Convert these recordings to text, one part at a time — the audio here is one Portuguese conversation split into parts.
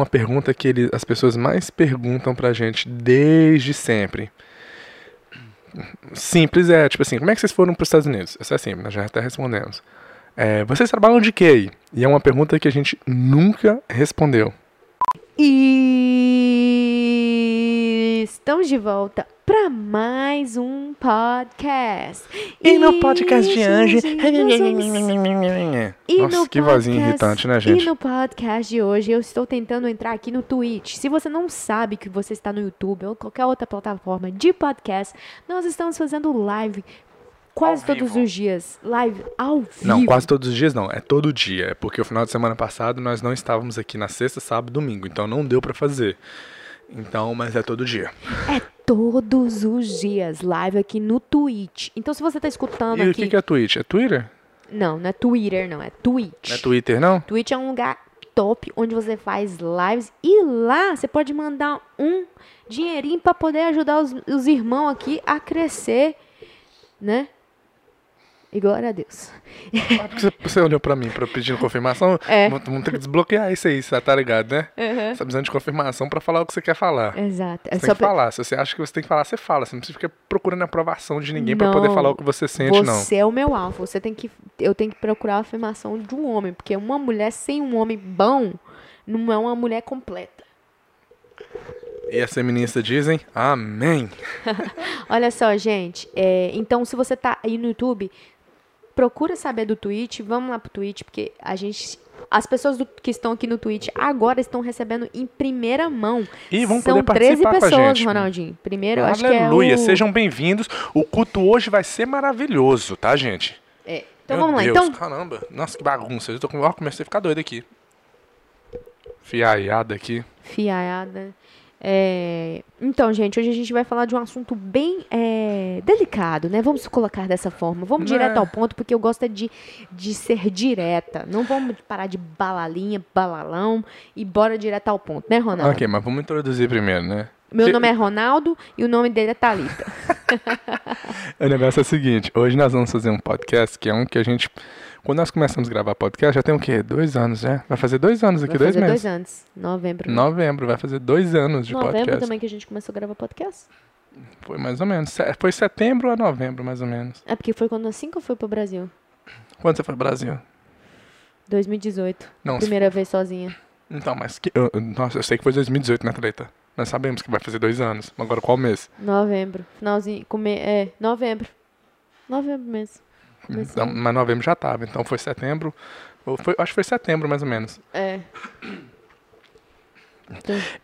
uma pergunta que ele, as pessoas mais perguntam pra gente desde sempre. Simples é, tipo assim, como é que vocês foram para os Estados Unidos? Essa é simples, nós já até respondemos. É, vocês trabalham de quê? E é uma pergunta que a gente nunca respondeu. E estamos de volta para mais um podcast. E no podcast de Anjo. E Nossa, no que vozinha irritante, né, gente? E no podcast de hoje eu estou tentando entrar aqui no Twitch. Se você não sabe que você está no YouTube ou qualquer outra plataforma de podcast, nós estamos fazendo live quase todos os dias. Live ao vivo. Não, quase todos os dias não, é todo dia. É porque o final de semana passado nós não estávamos aqui na sexta, sábado, domingo, então não deu pra fazer. Então, mas é todo dia. É todos os dias live aqui no Twitch. Então se você está escutando E o aqui... que, que é Twitch? É Twitter? Não, não é Twitter, não. É Twitch. Não é Twitter, não? Twitch é um lugar top onde você faz lives e lá você pode mandar um dinheirinho para poder ajudar os, os irmãos aqui a crescer, né? E glória a Deus. Você, você olhou pra mim pra pedindo confirmação? É. Vamos ter que desbloquear isso aí, você tá ligado, né? Você tá precisando de confirmação pra falar o que você quer falar. Exato. É Você só tem que pra- falar. Se você acha que você tem que falar, você fala. Você não precisa ficar procurando a aprovação de ninguém pra poder Não. falar o que você sente, não. Você é o meu alfa. Você tem que, eu tenho que procurar a afirmação de um homem, porque uma mulher sem um homem bom não é uma mulher completa. E as feministas dizem amém. Olha só, gente. é, então, se você tá aí no YouTube, procura saber do Twitch. Vamos lá pro Twitch, porque a gente. As pessoas do- que estão aqui no Twitch agora estão recebendo em primeira mão. E vão São poder 13 participar com a pessoas, gente. Ronaldinho. Primeiro, eu acho que é Aleluia, o... sejam bem-vindos. O culto hoje vai ser maravilhoso, tá, gente? É, Então Meu vamos lá. Deus, Então, caramba. Nossa, que bagunça. Eu tô com... Ó, comecei a ficar doido aqui. Fiaiada aqui. fiada. É, Então, gente, hoje a gente vai falar de um assunto bem é, delicado, né? Vamos colocar dessa forma. Vamos Né? direto ao ponto, porque eu gosto é de, de ser direta. Não vamos parar de balalinha, balalão e bora direto ao ponto, né, Ronaldo? Ok, mas vamos introduzir primeiro, né? Meu Que- nome é Ronaldo e o nome dele é Thalita. O negócio é o seguinte, hoje nós vamos fazer um podcast que é um que a gente. Quando nós começamos a gravar podcast, já tem o quê? Dois anos já? Vai fazer dois anos aqui, Vai dois fazer meses. dois anos. Novembro. Novembro, vai fazer dois anos de Novembro podcast. também que a gente começou a gravar podcast. Foi mais ou menos. Se- Foi setembro a novembro, mais ou menos. É porque foi quando assim que eu fui pro Brasil. Quando você foi pro Brasil? 2018. Não, se Primeira vez sozinha. Então, mas. Que, eu- nossa, eu sei que foi 2018, né, Treta? Nós sabemos que vai fazer dois anos. Agora qual mês? Novembro. Finalzinho. Come... É, novembro. Novembro mesmo. Então, mas novembro já tava. Então foi setembro. Ou foi, acho que foi setembro, mais ou menos. É.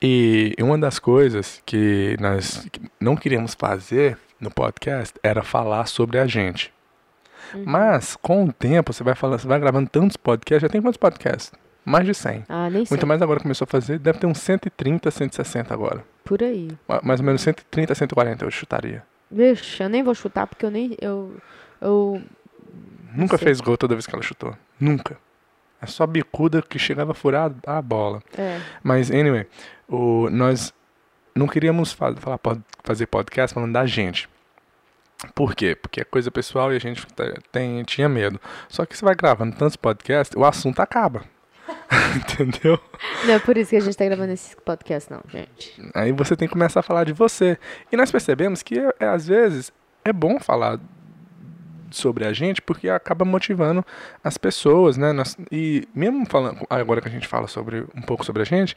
E uma das coisas que nós não queríamos fazer no podcast era falar sobre a gente. Uhum. Mas, com o tempo, você vai falando, você vai gravando tantos podcasts. Já tem quantos podcasts? Mais de 100. Ah, nem sei. Muito mais agora começou a fazer. Deve ter uns 130, 160 agora. Por aí. Ma- Mais ou menos 130, 140 eu chutaria. Vixe, eu nem vou chutar porque eu nem. Eu. Eu. Nunca fez gol toda vez que ela chutou. Nunca. É só bicuda que chegava a furar a bola. É. Mas, anyway, o, nós não queríamos fa falar, pod- fazer podcast falando da gente. Por quê? Porque é coisa pessoal e a gente tá- tem, tinha medo. Só que você vai gravando tantos podcasts, o assunto acaba. Entendeu? Não é por isso que a gente tá gravando esse podcast, não, gente. Aí você tem que começar a falar de você. E nós percebemos que, é, é, às vezes, é bom falar sobre a gente porque acaba motivando as pessoas, né? Nós- e mesmo falando, agora que a gente fala sobre um pouco sobre a gente,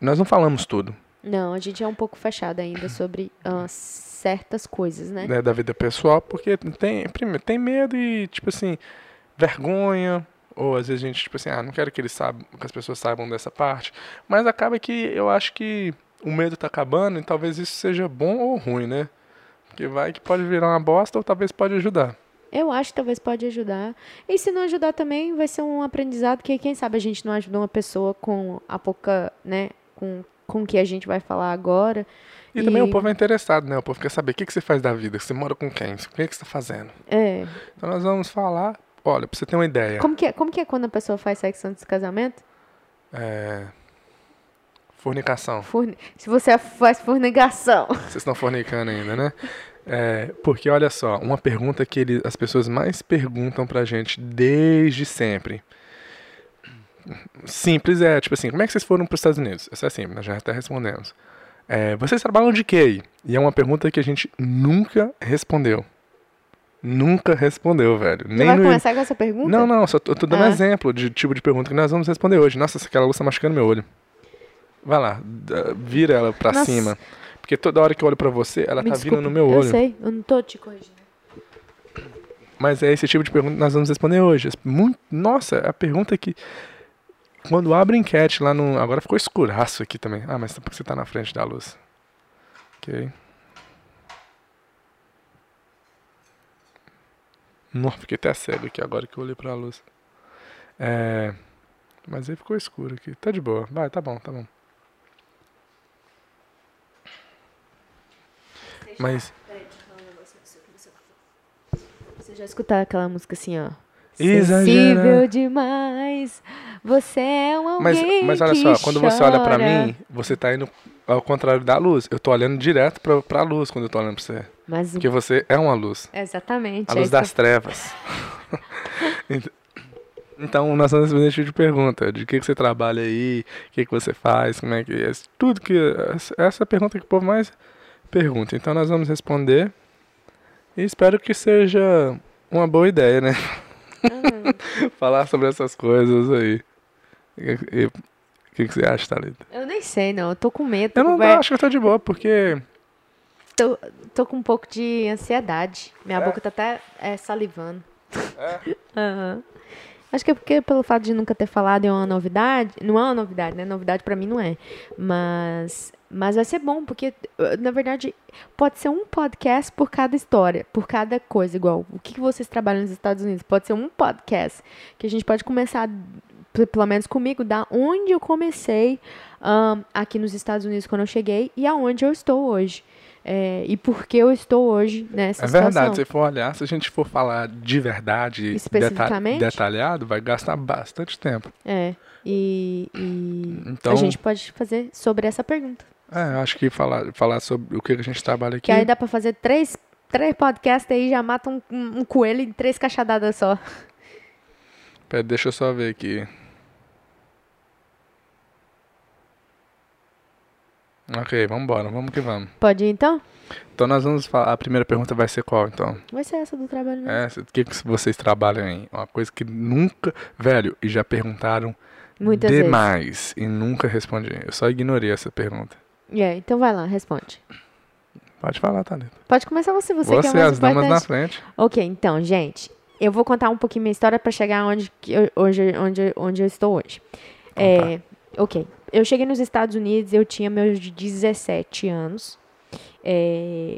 nós não falamos tudo Não, a gente é um pouco fechado ainda sobre ah, certas coisas, né? né, da vida pessoal porque tem, primeiro, tem medo e, tipo assim, vergonha. Ou às vezes a gente, tipo assim, ah, não quero que eles saibam, que as pessoas saibam dessa parte. Mas acaba que eu acho que o medo tá acabando e talvez isso seja bom ou ruim, né? Porque vai que pode virar uma bosta ou talvez pode ajudar. Eu acho que talvez pode ajudar. E se não ajudar também, vai ser um aprendizado que, quem sabe, a gente não ajuda uma pessoa com a pouca, né? Com, com o que a gente vai falar agora. E, também o povo é interessado, né? O povo quer saber o que, que você faz da vida, você mora com quem, o que, que você tá fazendo. É. Então nós vamos falar, olha, pra você ter uma ideia. Como que, é, como que é quando a pessoa faz sexo antes do casamento? É, fornicação. Forne... Se você faz fornegação. Vocês estão fornicando ainda, né? É, porque olha só, uma pergunta que ele- as pessoas mais perguntam pra gente desde sempre. simples é, tipo assim, como é que vocês foram para os Estados Unidos? Isso é simples, nós já até respondemos. É, vocês trabalham de quê? E é uma pergunta que a gente nunca respondeu. Nunca respondeu, velho. Você Nem vai no... começar com essa pergunta? Não, não, só tô, tô dando Ah. exemplo de tipo de pergunta que nós vamos responder hoje. Nossa, aquela luz tá machucando meu olho. Vai lá, vira ela pra Nossa. cima. Porque toda hora que eu olho pra você, ela Me tá desculpa, vindo no meu Eu olho. sei, eu não tô te corrigindo. Mas é esse tipo de pergunta que nós vamos responder hoje. Muito, nossa, a pergunta que. Quando abre enquete lá no. Agora ficou escuraço aqui também. Ah, mas é porque você tá na frente da luz. Ok. Nossa, fiquei até cego aqui agora que eu olhei pra luz. É. Mas aí ficou escuro aqui. Tá de boa. Vai, tá bom, tá bom. Mas. Você já escutou aquela música assim, ó? Sensível demais, você é um Mas, alguém mas olha que só, quando você olha pra chora. mim, você tá indo ao contrário da luz. Eu tô olhando direto pra, pra luz quando eu tô olhando pra você. Mas, Porque você é uma luz. exatamente. A é luz isso das trevas. Ent- então, nós vamos responder esse tipo de pergunta. De que, que você trabalha aí, o que, que você faz, como é que é. Tudo que... essa- Essa é a pergunta que o povo mais pergunta. Então, nós vamos responder. E espero que seja uma boa ideia, né? Uhum. Falar sobre essas coisas aí. E- O que, que você acha, Thalita? Eu nem sei, não. Eu tô com medo. Eu não vai- acho que eu tô de boa, porque... tô, tô com um pouco de ansiedade. Minha É? boca tá até é, salivando. É? Aham. Acho que é porque pelo fato de nunca ter falado é uma novidade. Não é uma novidade, né? Novidade pra mim não é. Mas, mas vai ser bom, porque, eh, na verdade, pode ser um podcast por cada história, por cada coisa. Igual, o que vocês trabalham nos Estados Unidos? Pode ser um podcast que a gente pode começar, pelo menos comigo, da onde eu comecei ahn, aqui nos Estados Unidos quando eu cheguei e aonde eu estou hoje. É, e por que eu estou hoje nessa É situação. verdade, se for olhar, se a gente for falar de verdade, deta- Especificamente? detalhado, vai gastar bastante tempo. É. E, e Então- a gente pode fazer sobre essa pergunta. É, eu acho que falar, falar sobre o que a gente trabalha aqui. Que aí dá pra fazer três, três podcasts aí já mata um, um, coelho em três cachadadas só. Pera, deixa eu só ver aqui. Ok, vamos embora, vamos que vamos. Pode ir então? Então nós vamos falar, a primeira pergunta vai ser qual, então? Vai ser essa do trabalho mesmo. É, o que, que vocês trabalham aí? Uma coisa que nunca, velho, e já perguntaram Muitas vezes. demais e nunca respondi. Eu só ignorei essa pergunta. É, então vai lá, responde. Pode falar, Thalita. Pode começar você, você, que é Você, mais as damas na importante. frente. Ok, então, gente, eu vou contar um pouquinho minha história pra chegar onde, que eu, hoje, onde, onde eu estou hoje. Então É, ok, eu cheguei nos Estados Unidos, eu tinha meus 17 anos. É,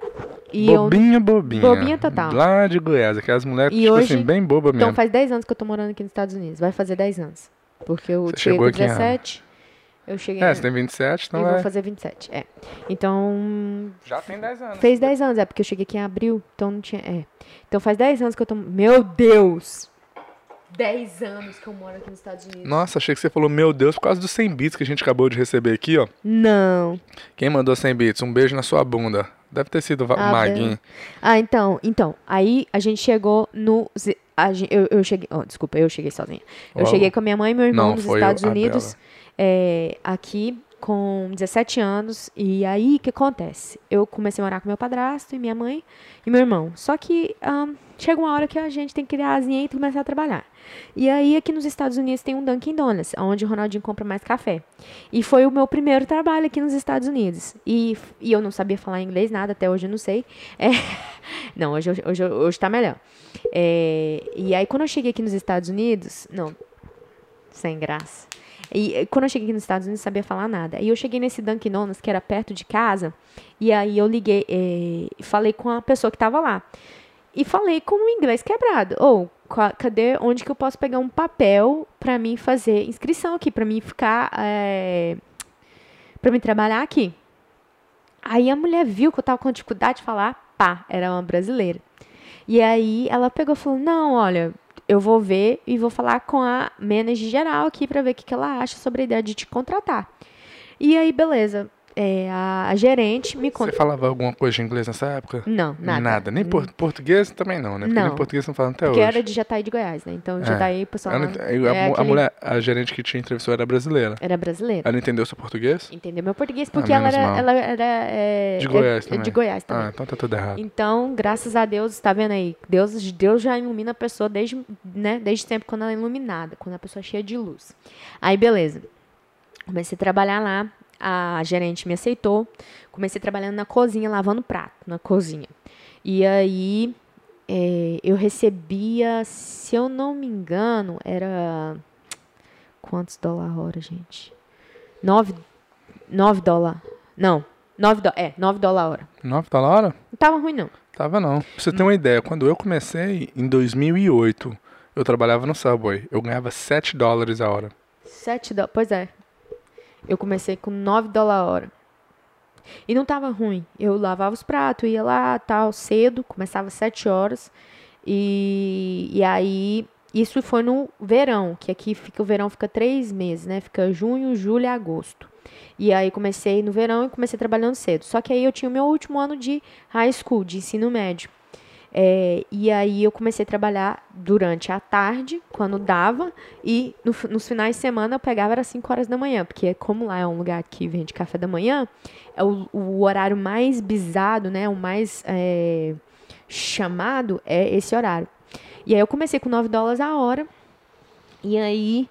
e eu, bobinha, bobinha. Bobinha total. Lá de Goiás, aquelas mulheres, tipo hoje- assim, bem boba então mesmo. faz 10 anos que eu tô morando aqui nos Estados Unidos. Vai fazer 10 anos. Porque eu Você cheguei com aqui em ano? 17. Eu cheguei. É, você tem 27, então eu vou é... fazer 27. É. Então, Já tem 10 anos. Fez 10 anos, é porque eu cheguei aqui em abril, então não tinha. É. Então faz 10 anos que eu tô. Meu Deus! 10 anos que eu moro aqui nos Estados Unidos. Nossa, achei que você falou, meu Deus, por causa dos 100 bits que a gente acabou de receber aqui, ó. Não. Quem mandou 100 bits? Um beijo na sua bunda. Deve ter sido Ah, Maguinho. Ah, então, então. Aí a gente chegou no. A eu, eu cheguei. oh, desculpa, eu cheguei sozinha. Eu Uau. cheguei com a minha mãe e meu irmão Não, nos foi Estados a Unidos. Bela. É, aqui com 17 anos. E aí, o que acontece? Eu comecei a morar com meu padrasto e minha mãe e meu irmão. Só que ahn, chega uma hora que a gente tem que criar asinha e começar a trabalhar. E aí, aqui nos Estados Unidos tem um Dunkin' Donuts, onde o Ronaldinho compra mais café. E foi o meu primeiro trabalho aqui nos Estados Unidos. E, e eu não sabia falar inglês, nada, até hoje eu não sei. É, não, hoje, hoje, hoje tá melhor. É, e aí, quando eu cheguei aqui nos Estados Unidos, não, sem graça. E eh, quando eu cheguei aqui nos Estados Unidos, não sabia falar nada. E eu cheguei nesse Dunkin' Donuts, que era perto de casa, e aí eu liguei, eh, falei com a pessoa que estava lá. E falei com o inglês quebrado. Ou, qua- cadê, onde que eu posso pegar um papel para mim fazer inscrição aqui, para mim ficar, é, para mim trabalhar aqui. Aí a mulher viu que eu tava com dificuldade de falar, pá, era uma brasileira. E aí ela pegou e falou: Não, olha, eu vou ver e vou falar com a manager geral aqui pra ver o que, que ela acha sobre a ideia de te contratar. E aí, beleza. É, a, a gerente me Você contou. falava alguma coisa de inglês nessa época? Não, nada. Nem por- português também não, né? Porque Não. nem português não falam até Porque hoje. era de Jataí de Goiás, né? Então, É. Jataí, o pessoal. Ela não- a, é a aquele- mulher, a gerente que te entrevistou era brasileira. Era brasileira. Ela entendeu seu português? Entendeu meu português? Porque Ah, ela era. mal. Ela era é, De é- Goiás é também. de Goiás também. Ah, então tá tudo errado. Então, graças a Deus, tá vendo aí? Deus, Deus já ilumina a pessoa desde, né, desde sempre quando ela é iluminada, quando a pessoa é cheia de luz. Aí, beleza. Comecei a trabalhar lá, a gerente me aceitou. Comecei trabalhando na cozinha, lavando prato, na cozinha. E aí, é, eu recebia, se eu não me engano, era. Quantos dólares a hora, gente? 9, 9 dólares. Não, 9 dólares. É, 9 dólares a hora. 9 tá na hora? Não tava ruim, não. Tava não. Pra você ter uma ideia, quando eu comecei, em 2008, eu trabalhava no Subway. Eu ganhava 7 dólares a hora. 7 dólares. Pois é. Eu comecei com 9 dólares a hora. E não tava ruim. Eu lavava os pratos, ia lá, tal, cedo, começava às 7 horas. E, e aí, isso foi no verão, que aqui fica o verão fica três meses, né? Fica junho, julho e agosto. E aí comecei no verão e comecei trabalhando cedo. Só que aí eu tinha o meu último ano de high school, de ensino médio. É, e aí eu comecei a trabalhar durante a tarde, quando dava, e no nos finais de semana eu pegava era 5 horas da manhã, porque como lá é um lugar que vende café da manhã, é o, o horário mais bizado, né? O mais é, chamado é esse horário. E aí eu comecei com 9 dólares a hora. E aí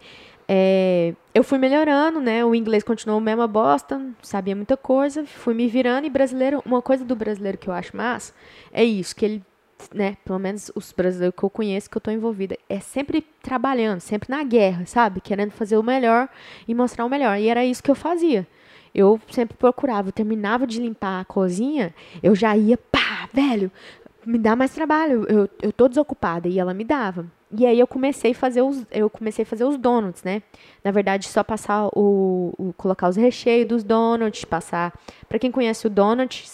é, eu fui melhorando, né? O inglês continuou a mesma bosta, sabia muita coisa, fui me virando. E brasileiro, uma coisa do brasileiro que eu acho massa é isso, que ele, né? Pelo menos os brasileiros que eu conheço, que eu tô envolvida, é sempre trabalhando, sempre na guerra, sabe? Querendo fazer o melhor e mostrar o melhor. E era isso que eu fazia. Eu sempre procurava, eu terminava de limpar a cozinha, eu já ia, pá, velho, me dá mais trabalho, eu, eu tô desocupada. E ela me dava. E aí eu comecei a fazer os, eu comecei a fazer os donuts, né? Na verdade, só passar o, o colocar os recheios dos donuts, passar. Pra quem conhece o donut,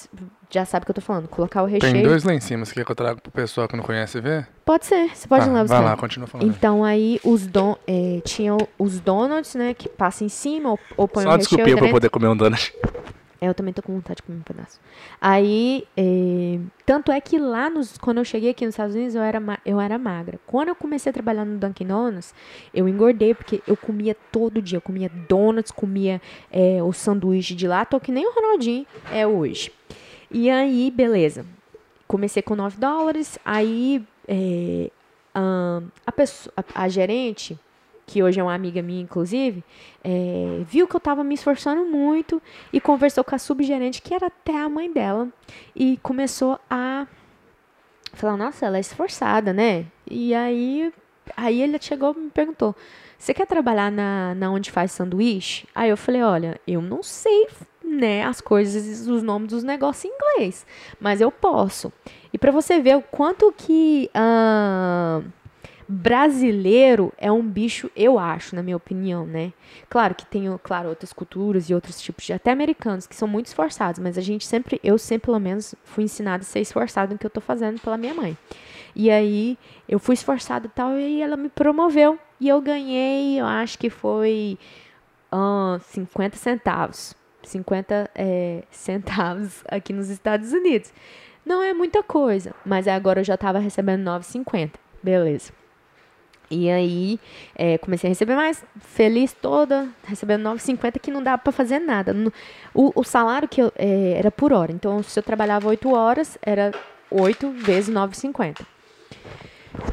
já sabe o que eu tô falando. Colocar o recheio. Tem dois lá em cima. Você quer que eu traga pro pessoal que não conhece ver? Pode ser, você pode Tá, ir lá buscar. Vai lá, continua falando. Então aí os don, é, tinham os donuts, né, que passa em cima ou, ou põe Só o uma recheio desculpinha pra eu poder comer um donut. É, eu também tô com vontade de comer um pedaço. Aí, é, tanto é que lá, nos, quando eu cheguei aqui nos Estados Unidos, eu era, eu era magra. Quando eu comecei a trabalhar no Dunkin' Donuts, eu engordei, porque eu comia todo dia. Eu comia donuts, comia é, o sanduíche de lá. Tô que nem o Ronaldinho é hoje. E aí, beleza. Comecei com 9 dólares, aí é, a, pessoa, a, a gerente, que hoje é uma amiga minha, inclusive, é, viu que eu tava me esforçando muito e conversou com a subgerente, que era até a mãe dela, e começou a falar, nossa, ela é esforçada, né? E aí, aí ele chegou e me perguntou, você quer trabalhar na, na onde faz sanduíche? Aí eu falei, olha, eu não sei, né, as coisas, os nomes dos negócios em inglês, mas eu posso. E para você ver o quanto que ah, brasileiro é um bicho, eu acho, na minha opinião, né? Claro que tem, claro, outras culturas e outros tipos de até americanos que são muito esforçados, mas a gente sempre, eu sempre pelo menos fui ensinada a ser esforçado no que eu tô fazendo pela minha mãe. E aí eu fui esforçada e tal e ela me promoveu e eu ganhei, eu acho que foi ah, 50 centavos. 50 é, centavos aqui nos Estados Unidos. Não é muita coisa, mas agora eu já estava recebendo 9,50. Beleza. E aí, é, comecei a receber mais, feliz toda, recebendo 9,50 que não dava para fazer nada. O, o salário que eu, é, era por hora. Então, se eu trabalhava 8 horas, era 8 vezes 9,50.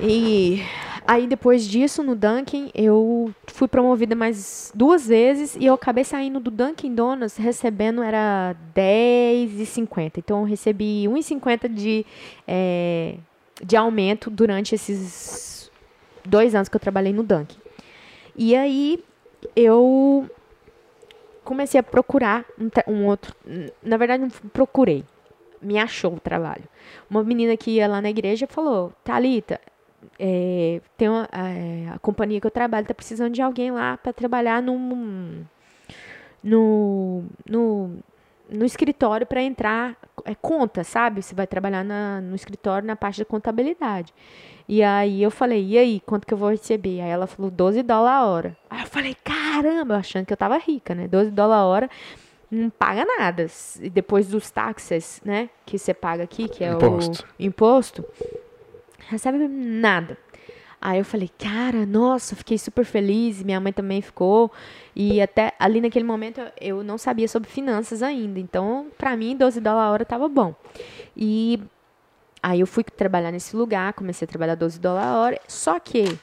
E aí, depois disso, no Dunkin', eu fui promovida mais duas vezes e eu acabei saindo do Dunkin' Donuts recebendo, era 10,50. Então, eu recebi 1,50 de, é, de aumento durante esses dois anos que eu trabalhei no Dunkin'. E aí, eu comecei a procurar um, um outro. Na verdade, não procurei. Me achou o trabalho. Uma menina que ia lá na igreja falou: Thalita, é, tem uma, é, a companhia que eu trabalho está precisando de alguém lá para trabalhar num, no, no, no escritório para entrar é, conta, sabe? Você vai trabalhar na, no escritório na parte da contabilidade. E aí eu falei, e aí, quanto que eu vou receber? Aí ela falou, 12 dólares a hora. Aí eu falei, caramba, achando que eu tava rica, né? 12 dólares a hora. não paga nada. E depois dos táxis, né? Que você paga aqui, que é Imposto. o imposto, recebe nada. Aí eu falei, cara, nossa, fiquei super feliz. Minha mãe também ficou. E até ali naquele momento eu não sabia sobre finanças ainda. Então, pra mim, 12 dólares a hora tava bom. E aí eu fui trabalhar nesse lugar, comecei a trabalhar 12 dólares a hora. Só que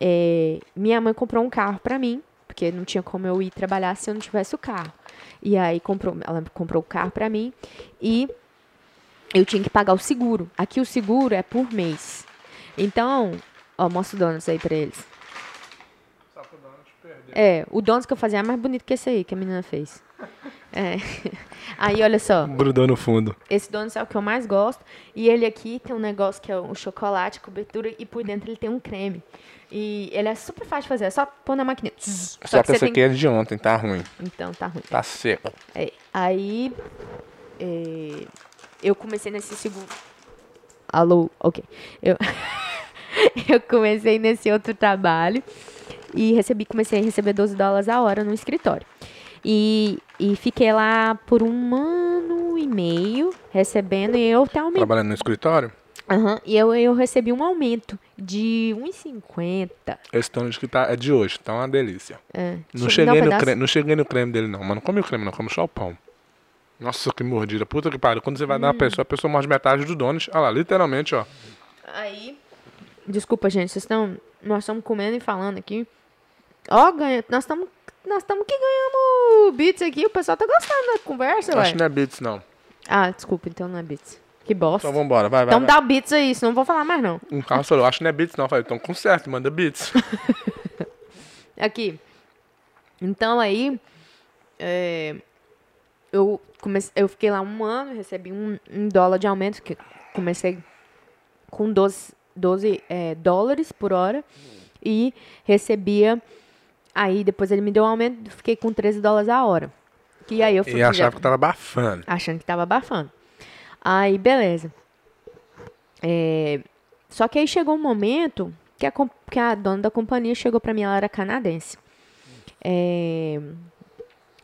é, minha mãe comprou um carro pra mim, porque não tinha como eu ir trabalhar se eu não tivesse o carro. E aí comprou, ela comprou o carro pra mim e eu tinha que pagar o seguro. Aqui o seguro é por mês. Então, ó, mostra o donuts aí pra eles. É, o donuts que eu fazia é mais bonito que esse aí que a menina fez. É. Aí, olha só. Grudou no fundo. Esse donuts é o que eu mais gosto. E ele aqui tem um negócio que é um chocolate, cobertura, e por dentro ele tem um creme. E ele é super fácil de fazer, é só pôr na máquina. Só, Só que você esse tem aqui é de ontem, tá ruim. Então, tá ruim. Tá seco. É, aí, é, eu comecei nesse segundo... Alô, ok. Eu, eu comecei nesse outro trabalho e recebi, comecei a receber 12 dólares a hora no escritório. E, e fiquei lá por um ano e meio recebendo e eu até aumentei. Trabalhando no escritório, Aham, e eu, eu recebi um aumento de 1,50. esse donut que tá é de hoje, tá uma delícia. É. Não dar um cheguei, no creme, não cheguei no creme dele, não. Mas não come o creme, não. Come só o pão. Nossa, que mordida. Puta que pariu. Quando você vai dar uma Hum. pessoa, a pessoa morde metade do donut. Olha lá, literalmente, ó. Aí. Desculpa, gente, vocês estão. Nós estamos comendo e falando aqui. Ó, ganha. Nós estamos. Nós estamos que ganhamos bits aqui. O pessoal tá gostando da conversa, Acho ué. que não é bits, não. Ah, desculpa, então não é bits. Que bosta. Então vambora, vai, vai. Então vai. dá o bits aí, senão não vou falar mais não. Um carro falou, acho que não é bits, não. Eu falei, então com certo, manda bits. Aqui. Então aí. é, eu, comecei, eu fiquei lá um ano, recebi um, um dólar de aumento, que comecei com 12, 12 é, dólares por hora. E recebia. Aí depois ele me deu um aumento, fiquei com 13 dólares a hora. Que aí eu fui e achava que tava abafando. achando que tava abafando. Aí, beleza. É, só que aí chegou um momento que a, que a dona da companhia chegou pra mim, ela era canadense. É,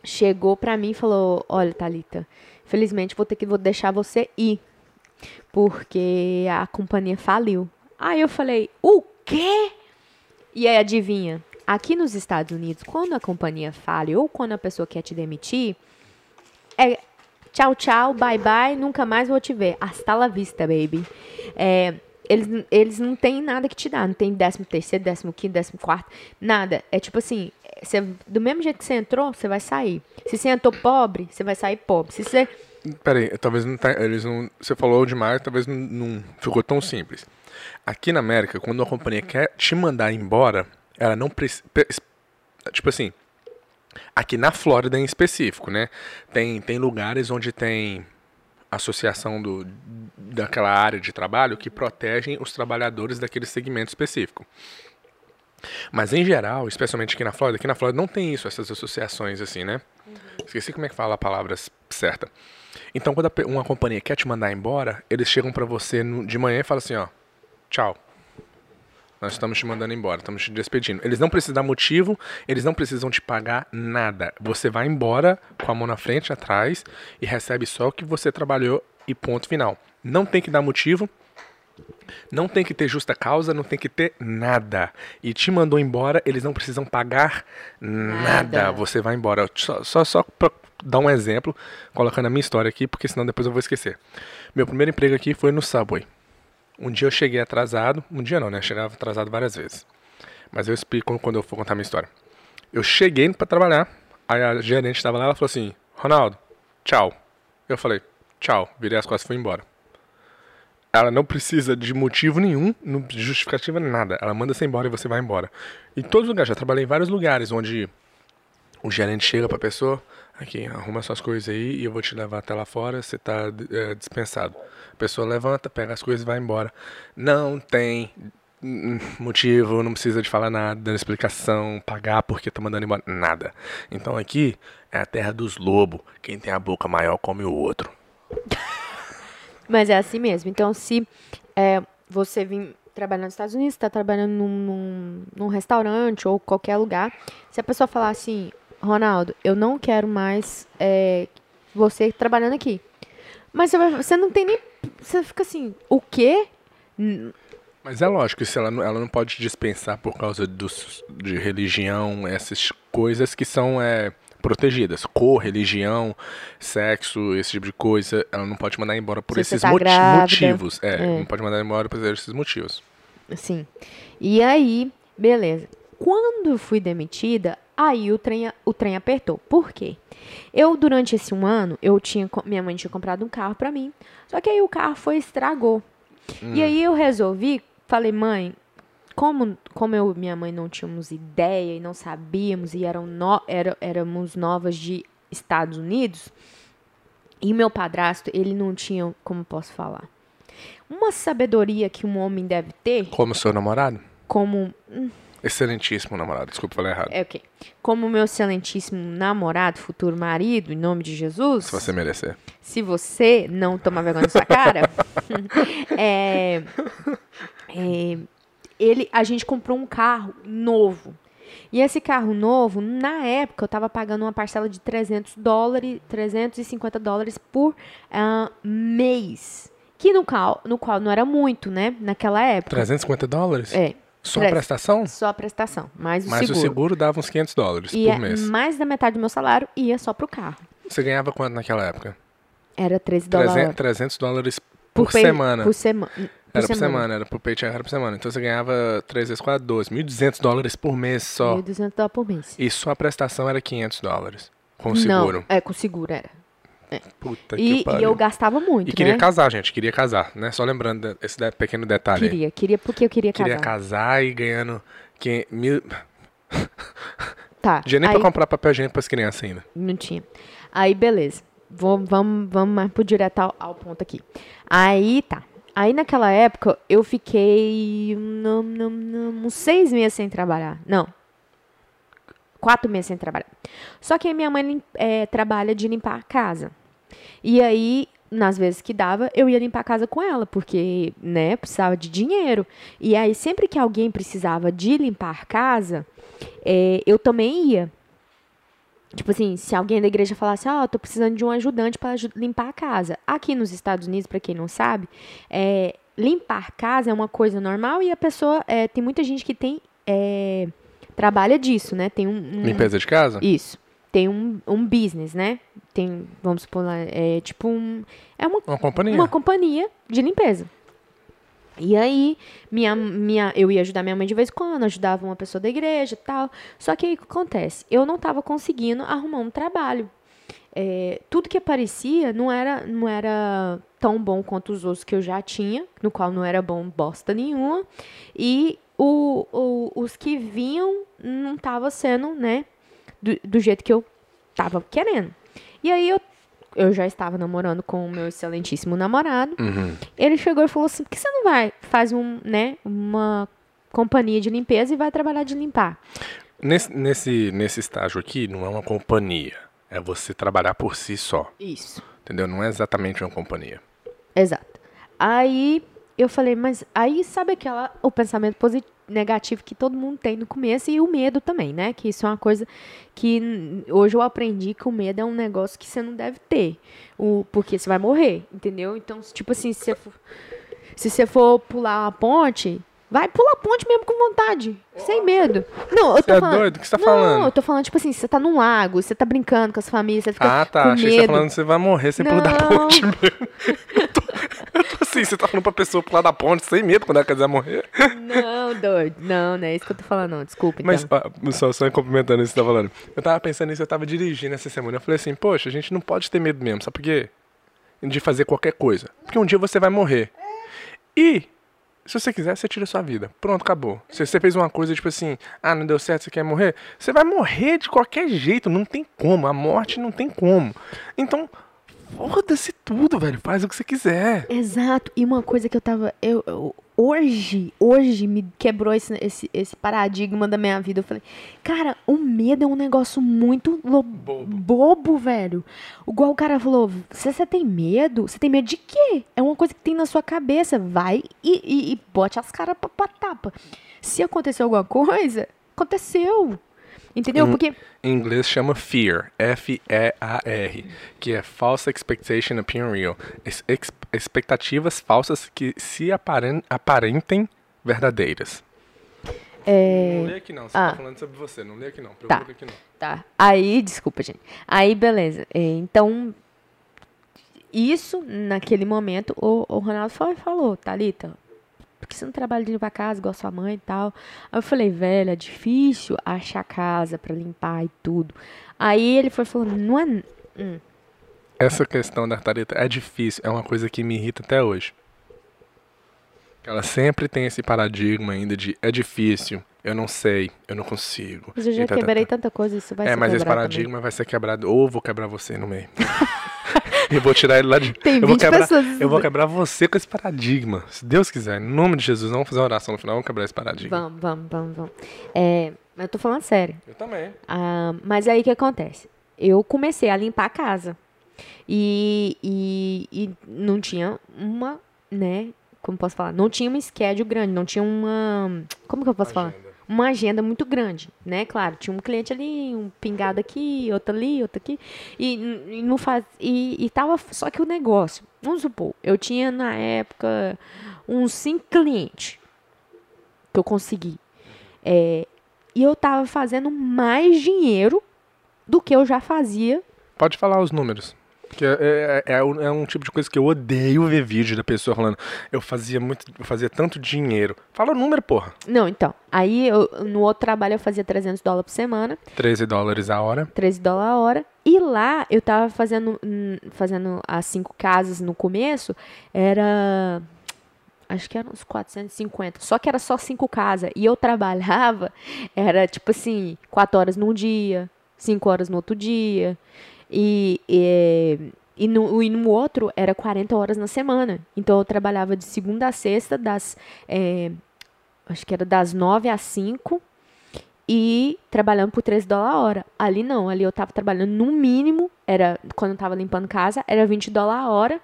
chegou pra mim e falou: Olha, Thalita, felizmente vou ter que vou deixar você ir. Porque a companhia faliu. Aí eu falei: O quê? E aí, adivinha? Aqui nos Estados Unidos, quando a companhia falha ou quando a pessoa quer te demitir, é tchau, tchau, bye, bye, nunca mais vou te ver. Hasta la vista, baby. É, eles, eles não têm nada que te dar. Não tem décimo terceiro, décimo quinto, décimo quarto, nada. É tipo assim, você, do mesmo jeito que você entrou, você vai sair. Se você entrou pobre, você vai sair pobre. Se você... Peraí, talvez não tá, eles não. Você falou demais, talvez não, não ficou tão simples. Aqui na América, quando uma companhia quer te mandar embora, ela não precisa. Tipo assim, aqui na Flórida em específico, né? Tem, tem lugares onde tem associação do, daquela área de trabalho que protegem os trabalhadores daquele segmento específico. Mas em geral, especialmente aqui na Flórida, aqui na Flórida não tem isso, essas associações assim, né? Esqueci como é que fala a palavra certa. Então, quando uma companhia quer te mandar embora, eles chegam pra você de manhã e falam assim, ó, tchau. Nós estamos te mandando embora, estamos te despedindo. Eles não precisam dar motivo, eles não precisam te pagar nada. Você vai embora com a mão na frente atrás e recebe só o que você trabalhou e ponto final. Não tem que dar motivo, não tem que ter justa causa, não tem que ter nada. E te mandou embora, eles não precisam pagar nada. Nada. Você vai embora. Só, só, só pra dar um exemplo, colocando a minha história aqui, porque senão depois eu vou esquecer. Meu primeiro emprego aqui foi no Subway. Um dia eu cheguei atrasado, um dia não, né? Eu chegava atrasado várias vezes. Mas eu explico quando eu for contar a minha história. Eu cheguei pra trabalhar, aí a gerente estava lá, ela falou assim: Ronaldo, tchau. Eu falei: tchau, virei as costas e fui embora. Ela não precisa de motivo nenhum, não justificativa nada. Ela manda você embora e você vai embora. Em todos os lugares, já trabalhei em vários lugares onde o gerente chega pra pessoa, aqui, arruma suas coisas aí e eu vou te levar até lá fora, você tá é, dispensado. A pessoa levanta, pega as coisas e vai embora. Não tem motivo, não precisa de falar nada, dando explicação, pagar porque tá mandando embora, nada. Então aqui é a terra dos lobos. Quem tem a boca maior come o outro. Mas é assim mesmo. Então, se é, você vir trabalhar nos Estados Unidos, está trabalhando num, num, num restaurante ou qualquer lugar, se a pessoa falar assim, Ronaldo, eu não quero mais é, você trabalhando aqui. Mas você, vai- você não tem nem. Você fica assim, o quê? Mas é lógico, se ela, não- ela não pode dispensar por causa dos, de religião, essas coisas que são é, protegidas. Cor, religião, sexo, esse tipo de coisa. Ela não pode mandar embora por Se esses tá grávida. motivos. É, É. não pode mandar embora por esses motivos. Assim. E aí, beleza. Quando fui demitida, aí o trem, o trem apertou. Por quê? Eu, durante esse um ano, eu tinha, minha mãe tinha comprado um carro pra mim. Só que aí o carro foi estragou. E aí eu resolvi, falei, mãe, como, como eu e minha mãe não tínhamos ideia e não sabíamos, e eram no, era, éramos novas de Estados Unidos, e meu padrasto, ele não tinha, como posso falar, uma sabedoria que um homem deve ter, Como seu namorado? como Excelentíssimo namorado, desculpa, falei errado. É ok. Como meu excelentíssimo namorado, futuro marido, em nome de Jesus. Se você merecer. Se você não tomar vergonha na sua cara, é, é, ele, a gente comprou um carro novo. E esse carro novo, na época, eu tava pagando uma parcela de 300 dólares, 350 dólares por ah, mês. Que no qual, no qual não era muito, né? Naquela época. 350 dólares? É. Só a Tre- prestação? Só a prestação, mais o Mas seguro. o seguro dava uns 500 dólares E por é- mês. mais da metade do meu salário ia só pro carro. Você ganhava quanto naquela época? Era 13 300, dólares 300 dólares por, pay- semana. Por, sema por Era por semana, era por paycheck, era por semana. Então você ganhava 3 vezes 4, 12. 1.200 dólares por mês só. 1.200 dólares por mês. E só a prestação era 500 dólares. Com o seguro. Não, é, com seguro era. Puta que E, e pariu. eu gastava muito, E queria né? casar, gente. Queria casar, né? Só lembrando esse pequeno detalhe. Queria, queria porque eu queria casar. Queria casar e ganhando que, mil... Tá. Dinheiro nem pra comprar papel higiênico pras crianças ainda. Não tinha. Aí, beleza. Vou, vamos, vamos mais pro direto ao, ao ponto aqui. Aí, tá. Aí, naquela época, eu fiquei não, não, não, uns seis meses sem trabalhar. Não. Quatro meses sem trabalhar. Só que aí minha mãe eh, trabalha de limpar a casa. E aí, nas vezes que dava, eu ia limpar a casa com ela, porque, né, precisava de dinheiro. E aí, sempre que alguém precisava de limpar a casa, eh, eu também ia. Tipo assim, se alguém da igreja falasse, ó, tô precisando de um ajudante para limpar a casa. Aqui nos Estados Unidos, para quem não sabe, é, limpar casa é uma coisa normal e a pessoa, é, tem muita gente que tem, é, trabalha disso, né? Tem um... um- Limpeza de casa? Isso. Tem um, um business, né? Tem, vamos supor, é tipo um... É uma Uma companhia. uma companhia de limpeza. E aí, minha, minha, eu ia ajudar minha mãe de vez em quando, ajudava uma pessoa da igreja e tal. Só que aí o que acontece? Eu não estava conseguindo arrumar um trabalho. É, tudo que aparecia não era, não era tão bom quanto os outros que eu já tinha, no qual não era bom bosta nenhuma. E o, o- os que vinham não tava sendo, né, do, do jeito que eu tava querendo. E aí eu, eu já estava namorando com o meu excelentíssimo namorado. Uhum. Ele chegou e falou assim: por que você não vai, faz um, né, uma companhia de limpeza e vai trabalhar de limpar? Nesse, nesse, nesse estágio aqui, não é uma companhia. É você trabalhar por si só. Isso. Entendeu? Não é exatamente uma companhia. Exato. Aí eu falei, mas aí sabe aquela o pensamento positivo, negativo que todo mundo tem no começo e o medo também, né? Que isso é uma coisa que hoje eu aprendi que o medo é um negócio que você não deve ter, o porque você vai morrer, entendeu? Então, tipo assim, se você for, se você for pular a ponte, vai pular a ponte mesmo com vontade, sem medo. Não, eu tô Você é falando doido? O que você tá não, falando? eu tô falando, tipo assim, você tá num lago, você tá brincando com as famílias, você fica Ah, tá. com Achei que medo. você tá falando que você vai morrer sem pular da Não. ponte mesmo. Eu tô, assim, você tá falando pra pessoa pular da ponte sem medo quando ela quiser morrer. Não, doido. Não, não é isso que eu tô falando, não. Desculpa, Mas, então. ó, só, só complementando isso que você tá falando. Eu tava pensando nisso, eu tava dirigindo essa semana. Eu falei assim, poxa, a gente não pode ter medo mesmo, sabe por quê? De fazer qualquer coisa. Porque um dia você vai morrer. E, se você quiser, você tira a sua vida. Pronto, acabou. Se você fez uma coisa tipo assim, ah, não deu certo, você quer morrer, você vai morrer de qualquer jeito, não tem como. A morte não tem como. Então, foda-se tudo, velho. Faz o que você quiser. Exato. E uma coisa que eu tava. Eu, eu- hoje, hoje me quebrou esse, esse, esse paradigma da minha vida. Eu falei, cara, o medo é um negócio muito lo- Bobo. bobo, velho. Igual o cara falou, se você tem medo, você tem medo de quê? É uma coisa que tem na sua cabeça. Vai e, e, e bote as caras pra, pra tapa. Se aconteceu alguma coisa, aconteceu. Entendeu? Hum. Porque Em inglês chama fear, F-E-A-R, que é false expectation appearing real. Es- ex- expectativas falsas que se aparen- aparentem verdadeiras. é, Não lê aqui não, você ah. tá falando sobre você, não lê aqui não, Tá. aqui não. Tá. Aí, desculpa, gente. Aí, beleza. É, Então, isso, naquele momento, o, o Ronaldo foi, falou, Thalita, por que você não trabalha de limpar a casa igual a sua mãe e tal? Aí eu falei, velho, é difícil achar casa pra limpar e tudo. Aí ele foi falando, não é... Hum, Essa questão da Thalita é difícil, é uma coisa que me irrita até hoje. Ela sempre tem esse paradigma ainda de é difícil, eu não sei, eu não consigo. mas eu já tá, tá, quebrei tá. tanta coisa, isso vai É, ser mas esse quebrado paradigma vai ser quebrado, ou vou quebrar você no meio. e vou tirar ele lá de. Tem eu vou 20 quebrar, pessoas. Eu vou quebrar você com esse paradigma. Se Deus quiser, em nome de Jesus, vamos fazer uma oração no final, vamos quebrar esse paradigma. Vamos, vamos, vamos, vamos. É, mas eu tô falando sério. Eu também. Ah, mas aí o que acontece? Eu comecei a limpar a casa. E, e, e não tinha uma, né? Como posso falar? Não tinha uma schedule grande, não tinha uma. Como que eu posso falar? Uma agenda muito grande, né? Claro, tinha um cliente ali, um pingado aqui, outro ali, outro aqui. E, e não faz. E, e tava. Só que o negócio, vamos supor, eu tinha na época uns cinco clientes que eu consegui. É, e eu tava fazendo mais dinheiro do que eu já fazia. Pode falar os números. Que é, é- é um- é um tipo de coisa que eu odeio ver vídeo da pessoa falando. Eu fazia muito, eu fazia tanto dinheiro. Fala o número, porra. Não, então. Aí eu, no outro trabalho eu fazia 300 dólares por semana, 13 dólares a hora. 13 dólares a hora. E lá eu tava fazendo, fazendo as cinco casas no começo, era. Acho que eram uns 450. Só que era só cinco casas. E eu trabalhava, era tipo assim, quatro horas num dia, cinco horas no outro dia. E, e, e, no, e no outro era 40 horas na semana. Então eu trabalhava de segunda a sexta, das. eh, acho que era das 9 às 5 e trabalhando por 13 dólares a hora. Ali não, ali eu tava trabalhando no mínimo, era quando eu tava limpando casa, era 20 dólares a hora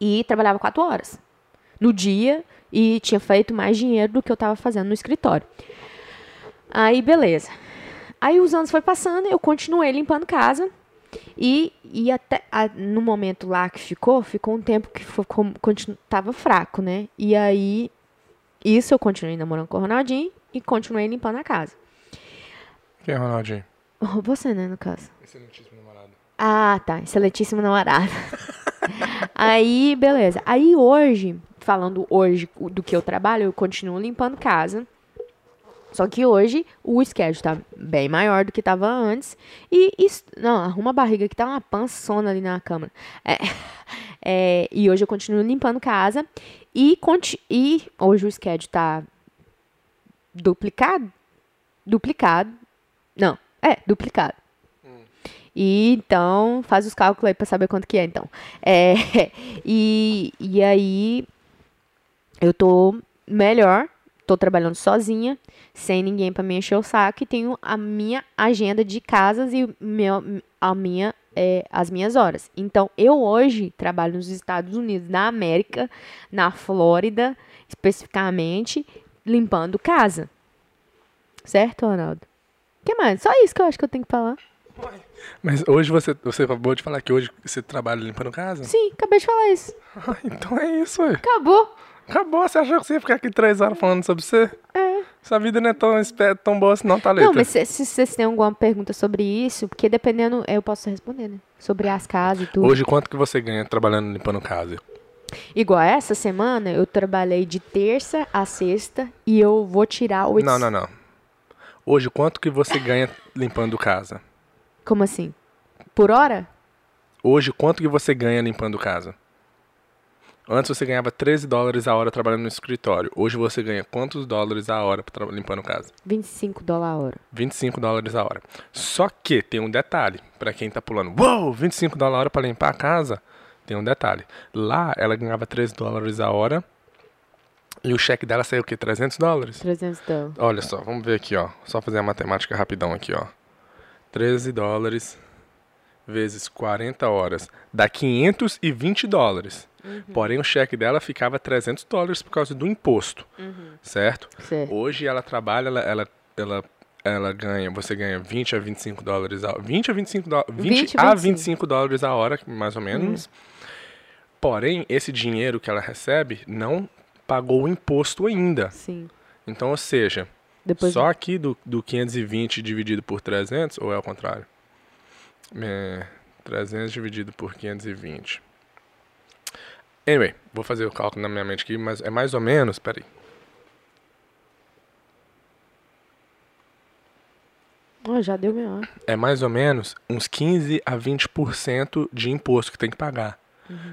e trabalhava 4 horas no dia e tinha feito mais dinheiro do que eu tava fazendo no escritório. Aí, beleza. Aí os anos foi passando, eu continuei limpando casa. E, e até a- no momento lá que ficou, ficou um tempo que foi, como, continu, tava fraco, né? E aí, isso eu continuei namorando com o Ronaldinho e continuei limpando a casa. Quem é Ronaldinho? Você, né, no caso. Excelentíssimo namorado. Ah, tá. Excelentíssimo namorado. Aí, beleza. Aí hoje, falando hoje do que eu trabalho, eu continuo limpando casa. Só que hoje o schedule tá bem maior do que tava antes. E, isso- não, arruma a barriga que tá uma pançona ali na câmera. É, é, e hoje eu continuo limpando casa. E, conti- e hoje o schedule tá duplicado. Duplicado. Não, é, duplicado. E então, faz os cálculos aí pra saber quanto que é, então. É, e, e aí, eu tô melhor, tô trabalhando sozinha, sem ninguém pra me encher o saco, e tenho a minha agenda de casas e meu, a minha, é, as minhas horas. Então, eu hoje trabalho nos Estados Unidos da América, na Flórida, especificamente, limpando casa. Certo, Ronaldo? O que mais? Só isso que eu acho que eu tenho que falar. Mas hoje você, você acabou de falar que hoje você trabalha limpando casa? Sim, acabei de falar isso. Ah, então é isso, ué. Acabou. Acabou, você achou que você ia ficar aqui três horas falando sobre você? É. Sua vida não é tão, tão boa assim, não, Thalita. Não, mas se, se vocês têm alguma pergunta sobre isso, porque dependendo, eu posso responder, né? Sobre as casas e tudo. Hoje, quanto que você ganha trabalhando limpando casa? Igual essa semana, eu trabalhei de terça a sexta e eu vou tirar o. Não, não, não. Hoje, quanto que você ganha limpando casa? Como assim? Por hora? Hoje, quanto que você ganha limpando casa? Antes você ganhava 13 dólares a hora trabalhando no escritório. Hoje você ganha quantos dólares a hora limpando casa? 25 dólares a hora. 25 dólares a hora. Só que tem um detalhe, pra quem tá pulando, uou, 25 dólares a hora pra limpar a casa, tem um detalhe. Lá ela ganhava 13 dólares a hora e o cheque dela saiu o quê? 300 dólares? 300 dólares. Olha só, vamos ver aqui, ó. Só fazer a matemática rapidão aqui, ó. 13 dólares vezes 40 horas dá 520 dólares. Porém, o cheque dela ficava 300 dólares por causa do imposto, certo? Certo. Hoje ela trabalha, ela, ela, ela ela ganha, você ganha 20 a 25 dólares a 20 a 25 dólares, 20, 20 a 25. 25 dólares a hora, mais ou menos. Porém, esse dinheiro que ela recebe não pagou o imposto ainda. Sim. Então, ou seja, Depois só aqui do, do 520 dividido por 300, ou é ao contrário? É, 300 dividido por 520. Anyway, vou fazer o cálculo na minha mente aqui, mas é mais ou menos, peraí. Ah, já deu melhor. É mais ou menos uns 15 a 20% de imposto que tem que pagar.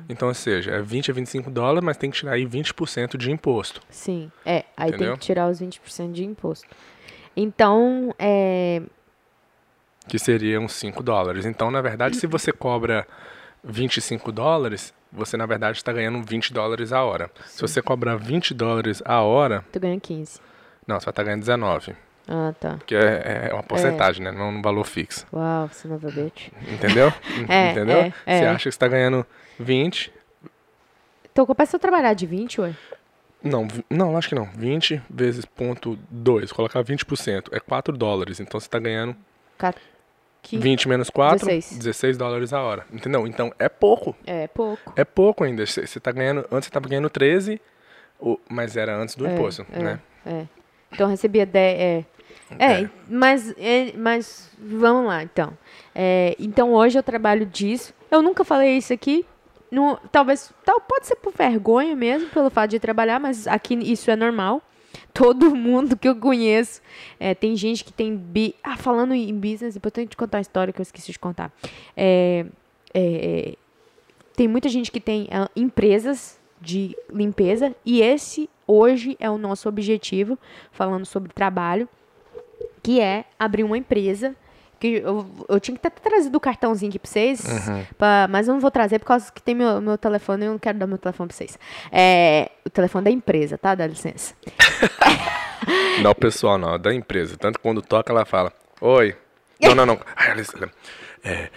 Então, ou seja, é 20 a 25 dólares, mas tem que tirar aí 20% de imposto. Sim. É, aí Entendeu? tem que tirar os 20% de imposto. Então, é. Que seria uns 5 dólares. Então, na verdade, se você cobra 25 dólares, você na verdade está ganhando 20 dólares a hora. Se você cobrar 20 dólares a hora, Tu ganha 15. não, você vai estar ganhando 19. Ah, tá. Que é, é uma porcentagem, né? Não é um valor fixo. Uau, você não é bitch. Entendeu? É, Entendeu? é, é. Você acha que você está ganhando 20. Então, compensa eu trabalhar de 20, ué? Não, não, acho que não. 20 vezes ponto 2, colocar 20%, é 4 dólares. Então você está ganhando Ca- Que... 20 menos 4, 16. 16 dólares a hora. Entendeu? Então é pouco. É, pouco. É pouco ainda. Você tá ganhando. Antes você tava ganhando 13, o- mas era antes do É, imposto, é, né? É. Então, eu recebia 10. É. É, É. Mas, é, mas vamos lá, então. É, então, hoje eu trabalho disso. Eu nunca falei isso aqui. No, talvez, tal, pode ser por vergonha mesmo, pelo fato de trabalhar, mas aqui isso é normal. Todo mundo que eu conheço. é, tem gente que tem. Bi... Ah, falando em business, depois eu tenho que te contar uma história que eu esqueci de contar. É, é, tem muita gente que tem ah, empresas de limpeza e esse hoje é o nosso objetivo, falando sobre trabalho, que é abrir uma empresa. Que eu, eu tinha que ter trazido o cartãozinho aqui pra vocês, pra- mas eu não vou trazer por causa que tem meu, meu telefone e eu não quero dar meu telefone pra vocês. É, o telefone da empresa, tá? Dá licença. Não, pessoal não, é da empresa. Tanto que quando toca, ela fala: Oi. Não, não, não. É.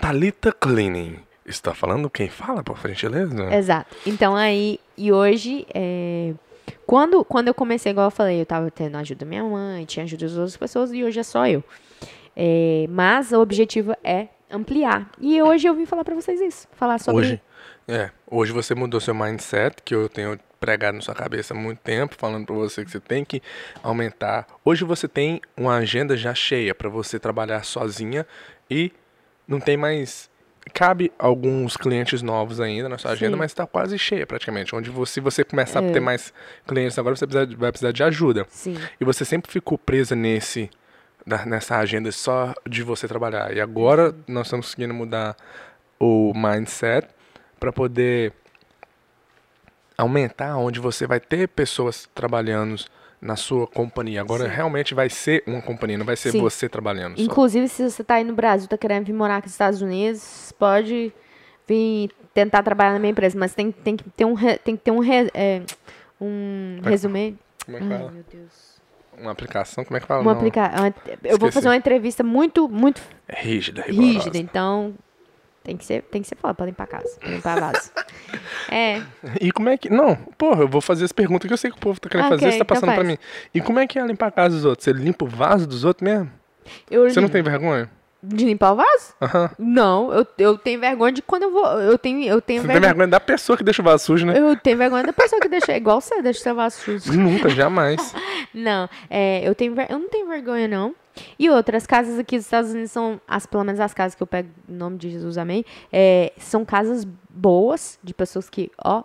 Thalita Cleaning. Está falando quem fala, por gentileza? Exato. Então aí, e hoje, é, quando, quando eu comecei, igual eu falei, eu tava tendo a ajuda da minha mãe, tinha ajuda das outras pessoas e hoje é só eu. É, mas o objetivo é ampliar. E hoje eu vim falar pra vocês isso. Falar sobre. Hoje, é, hoje você mudou seu mindset, que eu tenho pregado na sua cabeça há muito tempo, falando pra você que você tem que aumentar. Hoje você tem uma agenda já cheia pra você trabalhar sozinha e não tem mais cabe alguns clientes novos ainda na sua agenda, Sim. mas está quase cheia praticamente. Onde você, se você começar É. a ter mais clientes agora, você vai precisar de ajuda. Sim. E você sempre ficou presa nesse nessa agenda só de você trabalhar. E agora nós estamos conseguindo mudar o mindset para poder aumentar onde você vai ter pessoas trabalhando na sua companhia. Agora Sim. realmente vai ser uma companhia, não vai ser Sim. você trabalhando só. Inclusive, se você tá aí no Brasil, tá querendo vir morar aqui nos Estados Unidos, pode vir tentar trabalhar na minha empresa, mas tem, tem que ter um, tem que ter um, é, um resumo. Como é que Ai, fala? meu Deus. Uma aplicação, como é que fala? Uma Não, aplica... uma- Eu vou Esqueci. fazer uma entrevista muito, muito É rígida, rigorosa. rígida, então tem que ser, tem que ser foda pra limpar a casa, pra limpar a vaso. é, E como é que. Não, porra, eu vou fazer as perguntas que eu sei que o povo tá querendo Ah, fazer, ok, você tá então passando pra faz. mim. E como é que é limpar a casa dos outros? Você limpa o vaso dos outros mesmo? eu Você não lim- tem vergonha? De limpar o vaso? Aham. Não, eu, eu tenho vergonha de quando eu vou, eu tenho, eu tenho Você tem vergonha. vergonha da pessoa que deixa o vaso sujo, né? Eu tenho vergonha da pessoa que deixa, igual você deixa seu vaso sujo. Nunca, jamais. Não, é, eu, tenho eu não tenho vergonha, não. E outras casas aqui dos Estados Unidos são, as, pelo menos as casas que eu pego, em nome de Jesus, amém, é, são casas boas, de pessoas que, ó,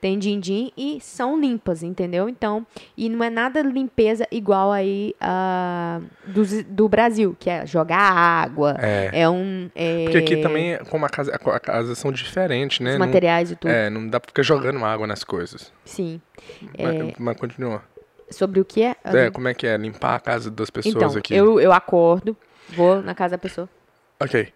tem din-din e são limpas, entendeu? Então, e não é nada limpeza igual aí ah, do, do Brasil, que é jogar água, É. é, um... É, Porque aqui também, como a casa, a casas são diferentes, né? Os Não- materiais e tudo, é, não dá pra ficar jogando água nas coisas. sim. Mas, É, mas continua. sobre o que é? É, como é que é limpar a casa das pessoas então, aqui? eu, eu acordo, vou na casa da pessoa. Ok.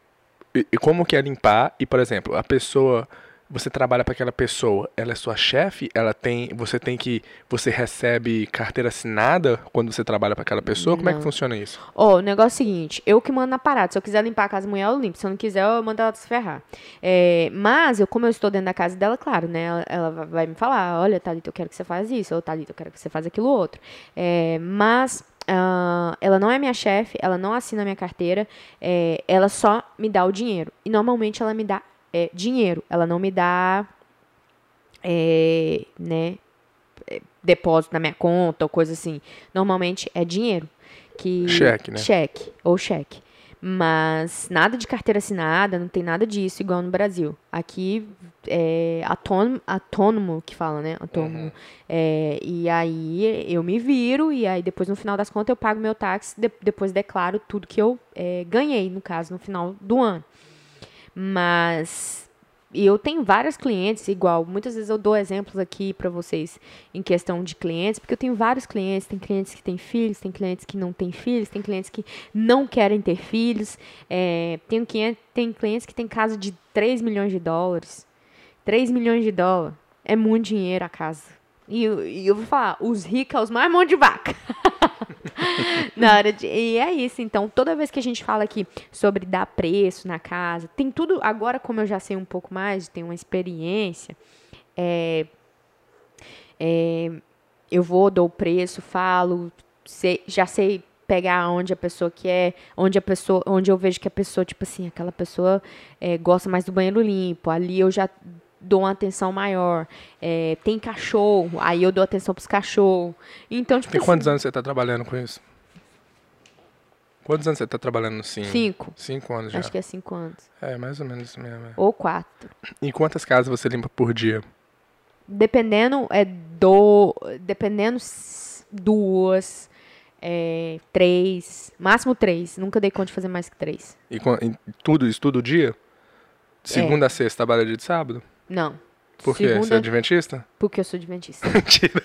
E, e como que é limpar? E, por exemplo, a pessoa, você trabalha para aquela pessoa, ela é sua chefe, ela tem, você tem que, você recebe carteira assinada quando você trabalha para aquela pessoa? Como é que funciona isso? Ó, o negócio é o seguinte, eu que mando na parada. Se eu quiser limpar a casa da mulher, eu limpo. Se eu não quiser, eu mando ela se ferrar. É, mas, eu, como eu estou dentro da casa dela, claro, né? Ela, ela vai me falar, olha, Thalita, eu quero que você faça isso. Ou, Thalita, eu quero que você faça aquilo outro. É, mas, ah, ela não é minha chefe, ela não assina minha carteira, é, ela só me dá o dinheiro. E normalmente ela me dá é, dinheiro, ela não me dá, é, né, é, depósito na minha conta ou coisa assim. Normalmente é dinheiro. Que, Cheque, né? Cheque, ou cheque. Mas nada de carteira assinada, não tem nada disso igual no Brasil. Aqui é autônomo, autônomo que fala, né? Autônomo. É, e aí eu me viro e aí depois no final das contas eu pago meu táxi, de- depois declaro tudo que eu é, ganhei, no caso, no final do ano. Mas eu tenho várias clientes, igual, muitas vezes eu dou exemplos aqui para vocês em questão de clientes, porque eu tenho vários clientes, tem clientes que têm filhos, tem clientes que não têm filhos, tem clientes que não querem ter filhos, é, tem, tem clientes que têm casa de 3 milhões de dólares. 3 milhões de dólares é muito dinheiro a casa. E, e eu vou falar, os ricos são os mais mão de vaca. na hora de, e é isso, então, toda vez que a gente fala aqui sobre dar preço na casa, tem tudo, agora como eu já sei um pouco mais, tenho uma experiência, é, é, eu vou, dou o preço, falo, sei- já sei pegar onde a pessoa quer, onde a pessoa, onde eu vejo que a pessoa, tipo assim, aquela pessoa é, gosta mais do banheiro limpo, ali eu já dou uma atenção maior. É, tem cachorro, aí eu dou atenção pros cachorros. Então, tipo Tem assim, quantos anos você tá trabalhando com isso? Quantos anos você tá trabalhando no Sim? Cinco. Cinco anos já. Acho que é cinco anos. É, mais ou menos isso mesmo. é. Ou quatro. E quantas casas você limpa por dia? Dependendo, é do. Dependendo, duas, é, três. Máximo três. Nunca dei conta de fazer mais que três. E, e tudo isso, todo dia? É. Segunda a sexta, trabalha dia de sábado? Não. Por quê? Você é Segunda, adventista? porque eu sou adventista. Mentira.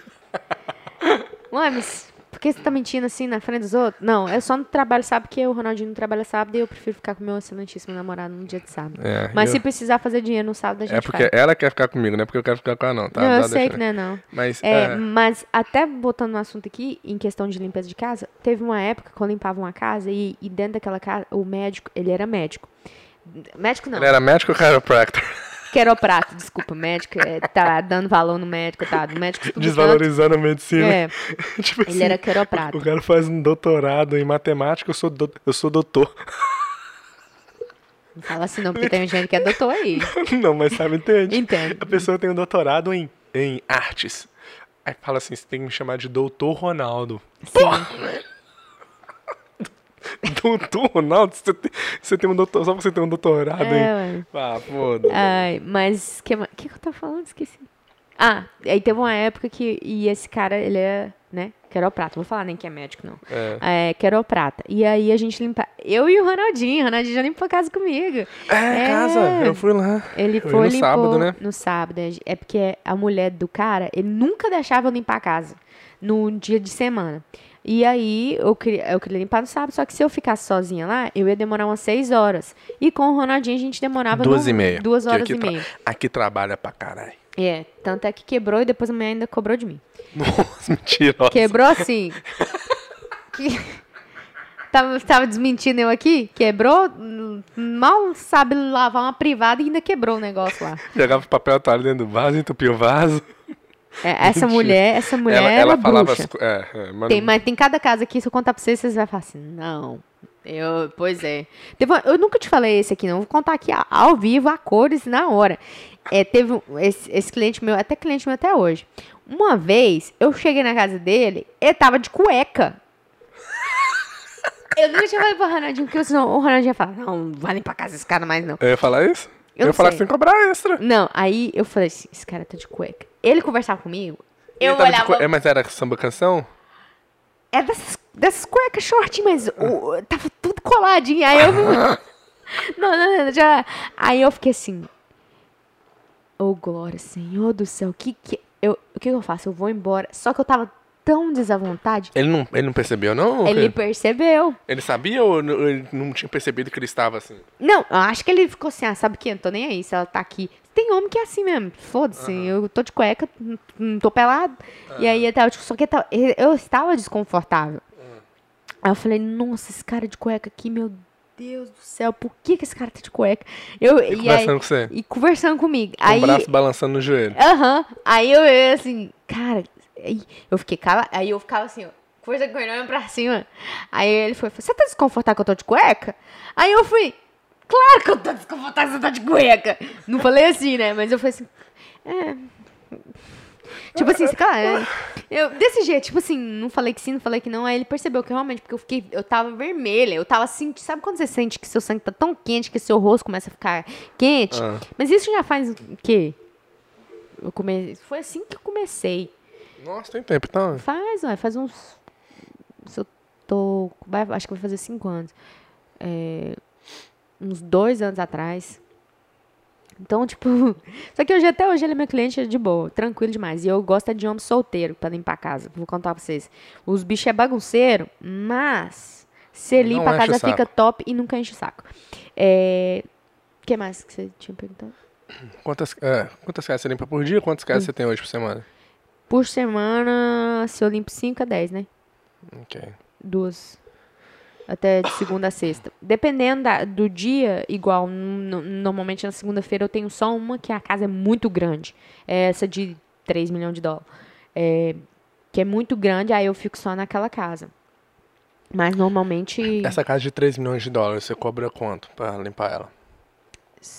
Ué, mas por que você tá mentindo assim na frente dos outros? Não, eu só não trabalho sábado porque o Ronaldinho não trabalha sábado e eu prefiro ficar com meu excelentíssimo namorado no dia de sábado. É, Mas eu- se precisar fazer dinheiro no sábado, a gente É porque faz. ela quer ficar comigo, não é porque eu quero ficar com ela, não, tá? não, eu Dá sei deixa- que não é não. Mas, É, é, Mas até botando no assunto aqui, em questão de limpeza de casa, teve uma época que eu limpava uma casa e, e dentro daquela casa, o médico, ele era médico. Médico não, ele era médico ou chiropractor? Queroprato, desculpa, médico, é, tá dando valor no médico, tá? O médico estuda tanto. Desvalorizando a medicina. É, tipo ele era queroprato. O cara faz um doutorado em matemática, eu sou, do- eu sou doutor. Não fala assim não, porque tem gente que é doutor aí. não, mas sabe, entende? Entendo. A pessoa tem um doutorado em, em artes. Aí fala assim, você tem que me chamar de doutor Ronaldo. Sim. doutor Ronaldo? Você tem, você tem um doutor, só você tem um doutorado É, em... ué. Ah, foda Ai, mas que o que, que eu tava falando? Esqueci. Ah, aí teve uma época que e esse cara, ele é, né, queroprata. Vou falar nem que é médico, não. É. É, queroprata. E aí a gente limpa. Eu e o Ronaldinho. O Ronaldinho já limpou a casa comigo. É, casa, eu fui lá. Ele Eu foi no limpou sábado, né? no sábado. É porque a mulher do cara, ele nunca deixava eu limpar a casa no dia de semana. E aí eu queria, eu queria limpar no sábado, só que se eu ficasse sozinha lá, eu ia demorar umas seis horas. E com o Ronaldinho a gente demorava Duas no- e meia. duas horas aqui e meia. Aqui trabalha pra caralho. É, tanto é que quebrou e depois a mulher ainda cobrou de mim. Nossa, mentira. Quebrou assim. que... tava, tava desmentindo eu aqui? Quebrou, mal sabe lavar uma privada e ainda quebrou o negócio lá. Jogava papel toalha dentro do vaso, entupia o vaso. É, essa mulher, essa mulher ela ela, ela é falava bruxa. as é, é, mas Tem, mas tem cada casa aqui, se eu contar pra vocês, vocês vão falar assim, não. Eu, pois é. Uma- eu nunca te falei esse aqui, não. Vou contar aqui ao vivo, a cores, na hora. É, teve um- esse, esse cliente meu, até cliente meu até hoje. Uma vez, eu cheguei na casa dele, ele tava de cueca. Eu nunca tinha falado pro Ronaldinho, porque senão o Ronaldinho ia falar, não, não vai limpar a casa desse cara mais, não. Eu ia falar isso? Eu Eu, ia falar sei. que tem que cobrar extra. Não, aí eu falei assim, esse cara tá de cueca. Ele conversava comigo, eu Ele tava de olhava... é, mas era samba canção? É dessas, dessas cuecas short, mas o- tava tudo coladinho. Aí eu. não, não, não, já. Aí eu fiquei assim. Ô, Glória, Senhor do céu, que que. Eu, o que, que eu faço? Eu vou embora. Só que eu tava tão desavontade. Ele não, ele não percebeu, não? Ele percebeu. ele sabia ou n- ele não tinha percebido que ele estava assim? Não, eu acho que ele ficou assim, ah, sabe o que? Eu não tô nem aí se ela tá aqui. Tem homem que é assim mesmo. Foda-se, eu tô de cueca, não- não tô pelado. E aí eu tava, tipo, só que eu tava- eu estava desconfortável. Aí eu falei, nossa, esse cara de cueca aqui, meu Deus do céu, por que, que esse cara tá de cueca? Eu, E, e, conversando aí, com você? e conversando comigo. Com aí, o braço balançando no joelho. Aham. Aí eu, eu assim, cara, aí eu fiquei cala, aí eu ficava assim, ó, força com ele olhando pra cima. Aí ele foi, você tá desconfortável que eu tô de cueca? Aí eu fui, claro que eu tô desconfortável que você tá de cueca. Não falei assim, né? Mas eu falei assim, é... Tipo assim, cara, eu, desse jeito, tipo assim, não falei que sim, não falei que não. Aí ele percebeu que realmente, porque eu fiquei, eu tava vermelha, eu tava assim, sabe quando você sente que seu sangue tá tão quente que seu rosto começa a ficar quente? Ah. Mas isso já faz o quê? Eu come... Foi assim que eu comecei. Nossa, tem tempo, então. Faz, ué, faz uns. Se eu tô. vai- acho que vai fazer cinco anos. É, uns dois anos atrás. Então, tipo. Só que hoje, até hoje, ele é meu cliente de boa, tranquilo demais. E eu gosto é de homem solteiro pra limpar a casa. Vou contar pra vocês. Os bichos é bagunceiro, mas. Você Não limpa, a casa fica top e nunca enche o saco. É. O que mais que você tinha perguntado? Quantas, é, quantas casas você limpa por dia? Quantas casas Hum. você tem hoje por semana? Por semana, se eu limpo 5 a 10, né? Ok. Duas. Até de segunda a sexta. Dependendo da- do dia, igual, no- normalmente na segunda-feira eu tenho só uma, que a casa é muito grande. É essa de 3 milhões de dólares. É, que é muito grande, aí eu fico só naquela casa. Mas normalmente. Essa casa de 3 milhões de dólares, você cobra quanto pra limpar ela?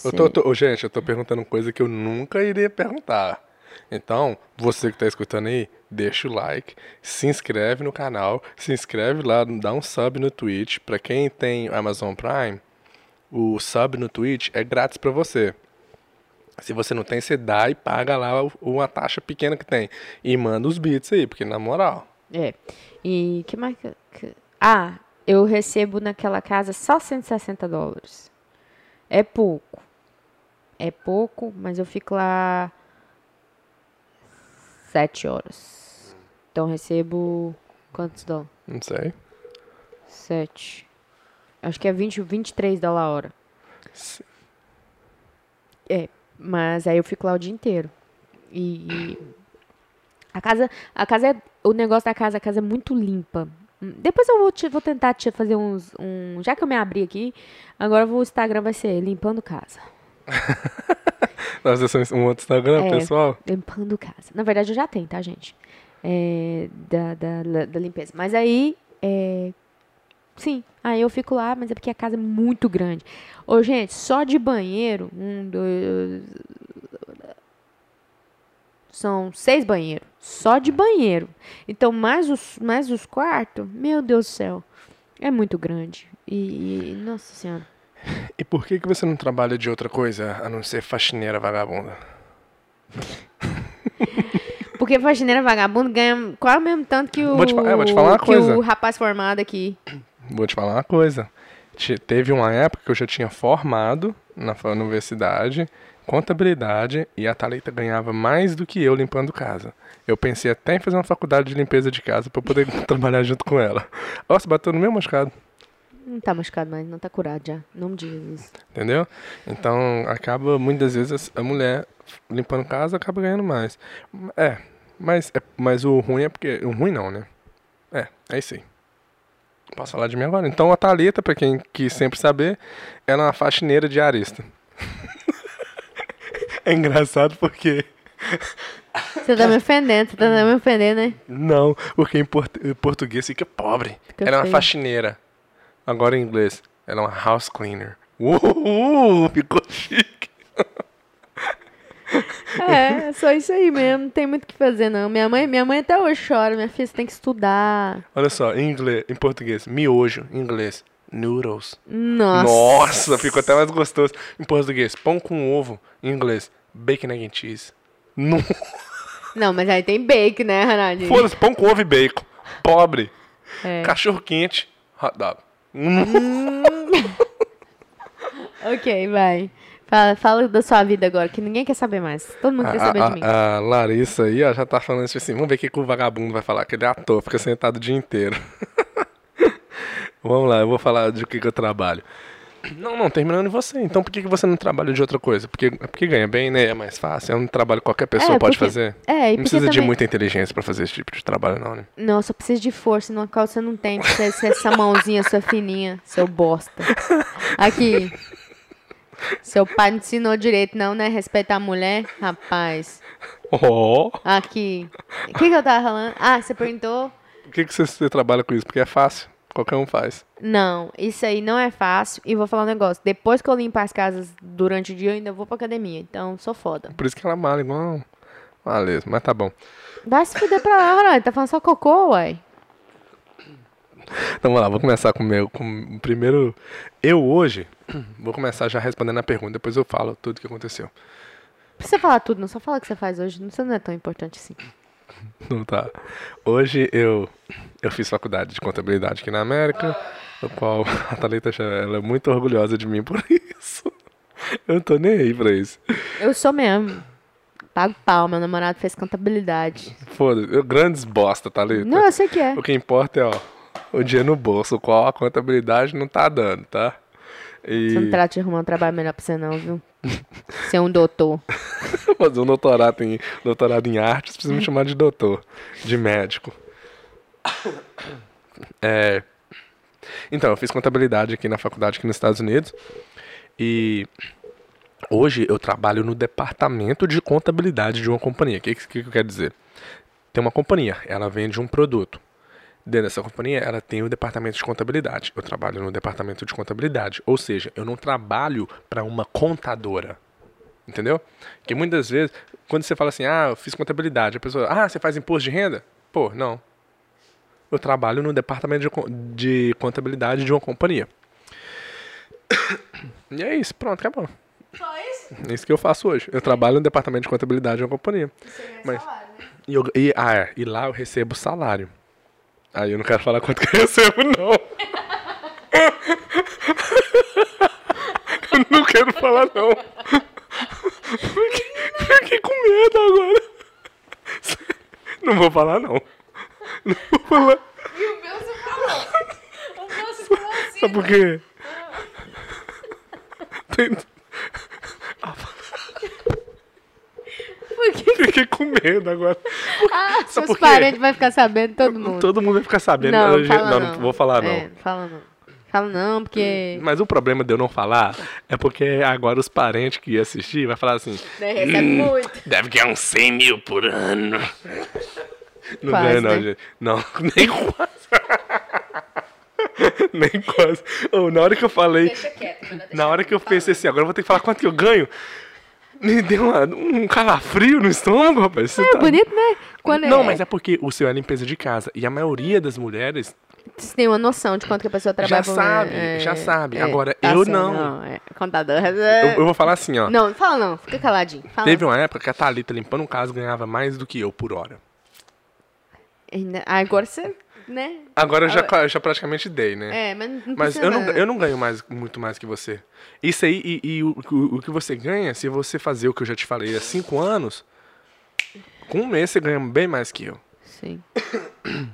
Eu tô, tô- gente, eu tô perguntando coisa que eu nunca iria perguntar. Então, você que tá escutando aí, deixa o like, se inscreve no canal, se inscreve lá, dá um sub no Twitch. Pra quem tem Amazon Prime, o sub no Twitch é grátis pra você. Se você não tem, você dá e paga lá uma taxa pequena que tem. E manda os bits aí, porque na moral. É. E que mais. Ah, eu recebo naquela casa só 160 dólares. É pouco. É pouco, mas eu fico lá sete horas. Então recebo quantos dólares? Não sei. Sete. Acho que é 20, 23 dólares a hora. Se- É, mas aí eu fico lá o dia inteiro. E, e a casa, a casa é, o negócio da casa, a casa é muito limpa. Depois eu vou, te, vou tentar te fazer uns, um, já que eu me abri aqui, agora o Instagram vai ser limpando casa. Nós temos um outro Instagram, É. pessoal. Limpando casa. Na verdade eu já tenho, tá, gente? É, da, da, da- limpeza. Mas aí, é, sim, aí eu fico lá, mas é porque a casa é muito grande. Ô, gente, só de banheiro, um, dois, são seis banheiros. Só de banheiro. Então, mais os, mais os quartos, meu Deus do céu. É muito grande. E- nossa senhora. E por que, que você não trabalha de outra coisa a não ser faxineira vagabunda? Porque faxineira vagabundo ganha quase o mesmo tanto que o, Vou te é, vou te falar uma que coisa. o rapaz formado aqui. Vou te falar uma coisa. Te- Teve uma época que eu já tinha formado na universidade, contabilidade, e a Thalita ganhava mais do que eu limpando casa. Eu pensei até em fazer uma faculdade de limpeza de casa pra eu poder trabalhar junto com ela. Nossa, bateu no meu machucado, Não tá machucado mais, não tá curado já. Nome de Jesus. entendeu? Então, acaba, muitas vezes, a mulher limpando casa acaba ganhando mais. É, mas, é, mas o ruim é porque... O ruim não, né? É, é isso aí. Posso falar de mim agora? Então, a Thalita, pra quem quis sempre saber, ela é uma faxineira diarista. é engraçado porque... Você tá me ofendendo, você tá me ofendendo, né? Não, porque em, portu- em português fica pobre. Fica ela é uma faxineira. Agora em inglês, ela é uma house cleaner. Uhul, ficou chique. É, é só isso aí mesmo. Não tem muito o que fazer, não. Minha mãe, minha mãe até hoje chora. Minha filha, você tem que estudar. Olha só, em inglês, em português, miojo, em inglês, noodles. Nossa. Nossa, ficou até mais gostoso. Em português, pão com ovo, em inglês, bacon, egg and cheese. Não, Não, mas aí tem bacon, né, Ronaldinho? foda-se, pão com ovo e bacon. Pobre. É. Cachorro quente, hot dog. Hum, Ok, vai. Fala, fala da sua vida agora, que ninguém quer saber mais. Todo mundo quer A, saber de mim. a- a Larissa aí, ó, já tá falando isso assim, vamos ver o que, que o vagabundo vai falar, que ele é ator, fica sentado o dia inteiro. vamos lá, eu vou falar de que, que eu trabalho. Não, não, terminando em você. Então por que, que você não trabalha de outra coisa? Porque, porque ganha bem, né? É mais fácil. É um trabalho que qualquer pessoa É, pode porque- fazer. É, e Não precisa de também... muita inteligência pra fazer esse tipo de trabalho, não, né? Não, só precisa de força, no qual você não tem. Você ser essa mãozinha, sua fininha, seu bosta. Aqui. Seu pai não ensinou direito, não, né? Respeitar a mulher, rapaz. Oh! Aqui. O que, que eu tava falando? Ah, você perguntou Por que, que você, você trabalha com isso? Porque é fácil. Qualquer um faz. Não, isso aí não é fácil. E vou falar um negócio. Depois que eu limpo as casas durante o dia, eu ainda vou pra academia. Então, sou foda. Por isso que ela mala igual uma lesma. Mas tá bom. Vai se fuder pra lá, Ronaldo. Tá falando só cocô, uai. Então vamos lá, vou começar com o meu. Com o primeiro. Eu hoje. Vou começar já respondendo a pergunta, depois eu falo tudo o que aconteceu. Não precisa falar tudo, não. Só fala o que você faz hoje. Isso não é tão importante assim. Não tá. Hoje eu, eu fiz faculdade de contabilidade aqui na América, o qual a Thalita ela é muito orgulhosa de mim por isso. Eu não tô nem aí pra isso. Eu sou mesmo. Pago pau. Meu namorado fez contabilidade. Foda-se, grandes bosta, Thalita. Não, eu sei que é. O que importa é, ó, o dinheiro no bolso, o qual a contabilidade não tá dando, tá? E Você não trata de arrumar um trabalho melhor pra você, não, viu? Você é um doutor. fazer um doutorado em, doutorado em artes, precisa me chamar de doutor, de médico. É, então, eu fiz contabilidade aqui na faculdade aqui nos Estados Unidos. E hoje eu trabalho no departamento de contabilidade de uma companhia. O que, que, que eu quero dizer? Tem uma companhia, ela vende um produto. Dentro dessa companhia, ela tem o departamento de contabilidade. Eu trabalho no departamento de contabilidade. Ou seja, eu não trabalho para uma contadora. Entendeu? Porque muitas vezes, quando você fala assim, ah, eu fiz contabilidade, a pessoa, ah, você faz imposto de renda? Pô, não. Eu trabalho no departamento de, de contabilidade de uma companhia. E é isso, pronto, acabou. Só isso? É isso que eu faço hoje. Eu trabalho no departamento de contabilidade de uma companhia. Mas- E, eu- e- ah, é, e lá eu recebo salário. Aí eu não quero falar quanto que eu recebo, não. eu não quero falar, não. Fiquei, fiquei com medo agora. Não vou falar, não. Não vou falar. E o meu você falou. O meu você falou assim. Sabe por quê? Tem- Por quê? Agora. Ah, seus por quê? parentes vão ficar sabendo, todo mundo. Todo mundo vai ficar sabendo. Não, Eu- fala não, não. não vou falar, não. É, fala não. Fala não, porque... Mas o problema de eu não falar é porque agora os parentes que iam assistir vai falar assim: Né, recebe muito. deve ganhar uns 100 mil por ano. Não Quase, ganha, não, né? gente. Não, nem quase. nem quase. Ô, na hora que eu falei, quieto. na hora que eu pensei assim, agora eu vou ter que falar quanto que eu ganho, me deu uma- um calafrio no estômago, rapaz. Você É tá- bonito, né? Quando Não, é, mas é porque o seu é limpeza de casa. E a maioria das mulheres Você tem uma noção de quanto que a pessoa trabalha Já sabe, É, já sabe. é, Agora, tá eu certo, não. é. Contador. eu, eu vou falar assim, ó. Não, fala não. Fica caladinho. Fala. Teve uma época que a Thalita limpando um caso ganhava mais do que eu por hora. Agora você, né? Agora eu já, eu já praticamente dei, né? É, mas não Mas eu não, eu não ganho mais, muito mais que você. Isso aí, e, e o, o, o que você ganha, se você fazer o que eu já te falei há cinco anos, com um mês você ganha bem mais que eu. Sim.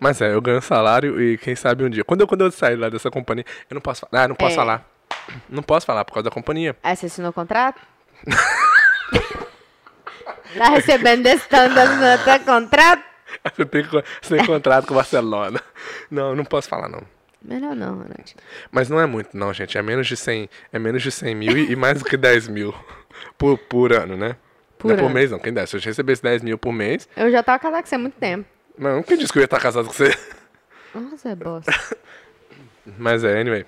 Mas é, eu ganho salário e quem sabe um dia. Quando eu, quando eu sair lá dessa companhia, eu não posso falar. Ah, não posso É. falar. Não posso falar por causa da companhia. Aí você assinou o contrato? tá recebendo desse até contrato? Você tem, você tem contrato com o Barcelona. Não, não posso falar, não. Melhor não, Ronald. Mas não é muito, não, gente. É menos de 100, é menos de 100 mil e, e mais do que 10 mil por, por ano, né? Por não é por ano. mês, não. Quem dera. Se eu recebesse 10 mil por mês, Eu já tava casado com você há muito tempo. não, quem disse que eu ia estar casado com você? Nossa, é bosta. Mas é, anyway.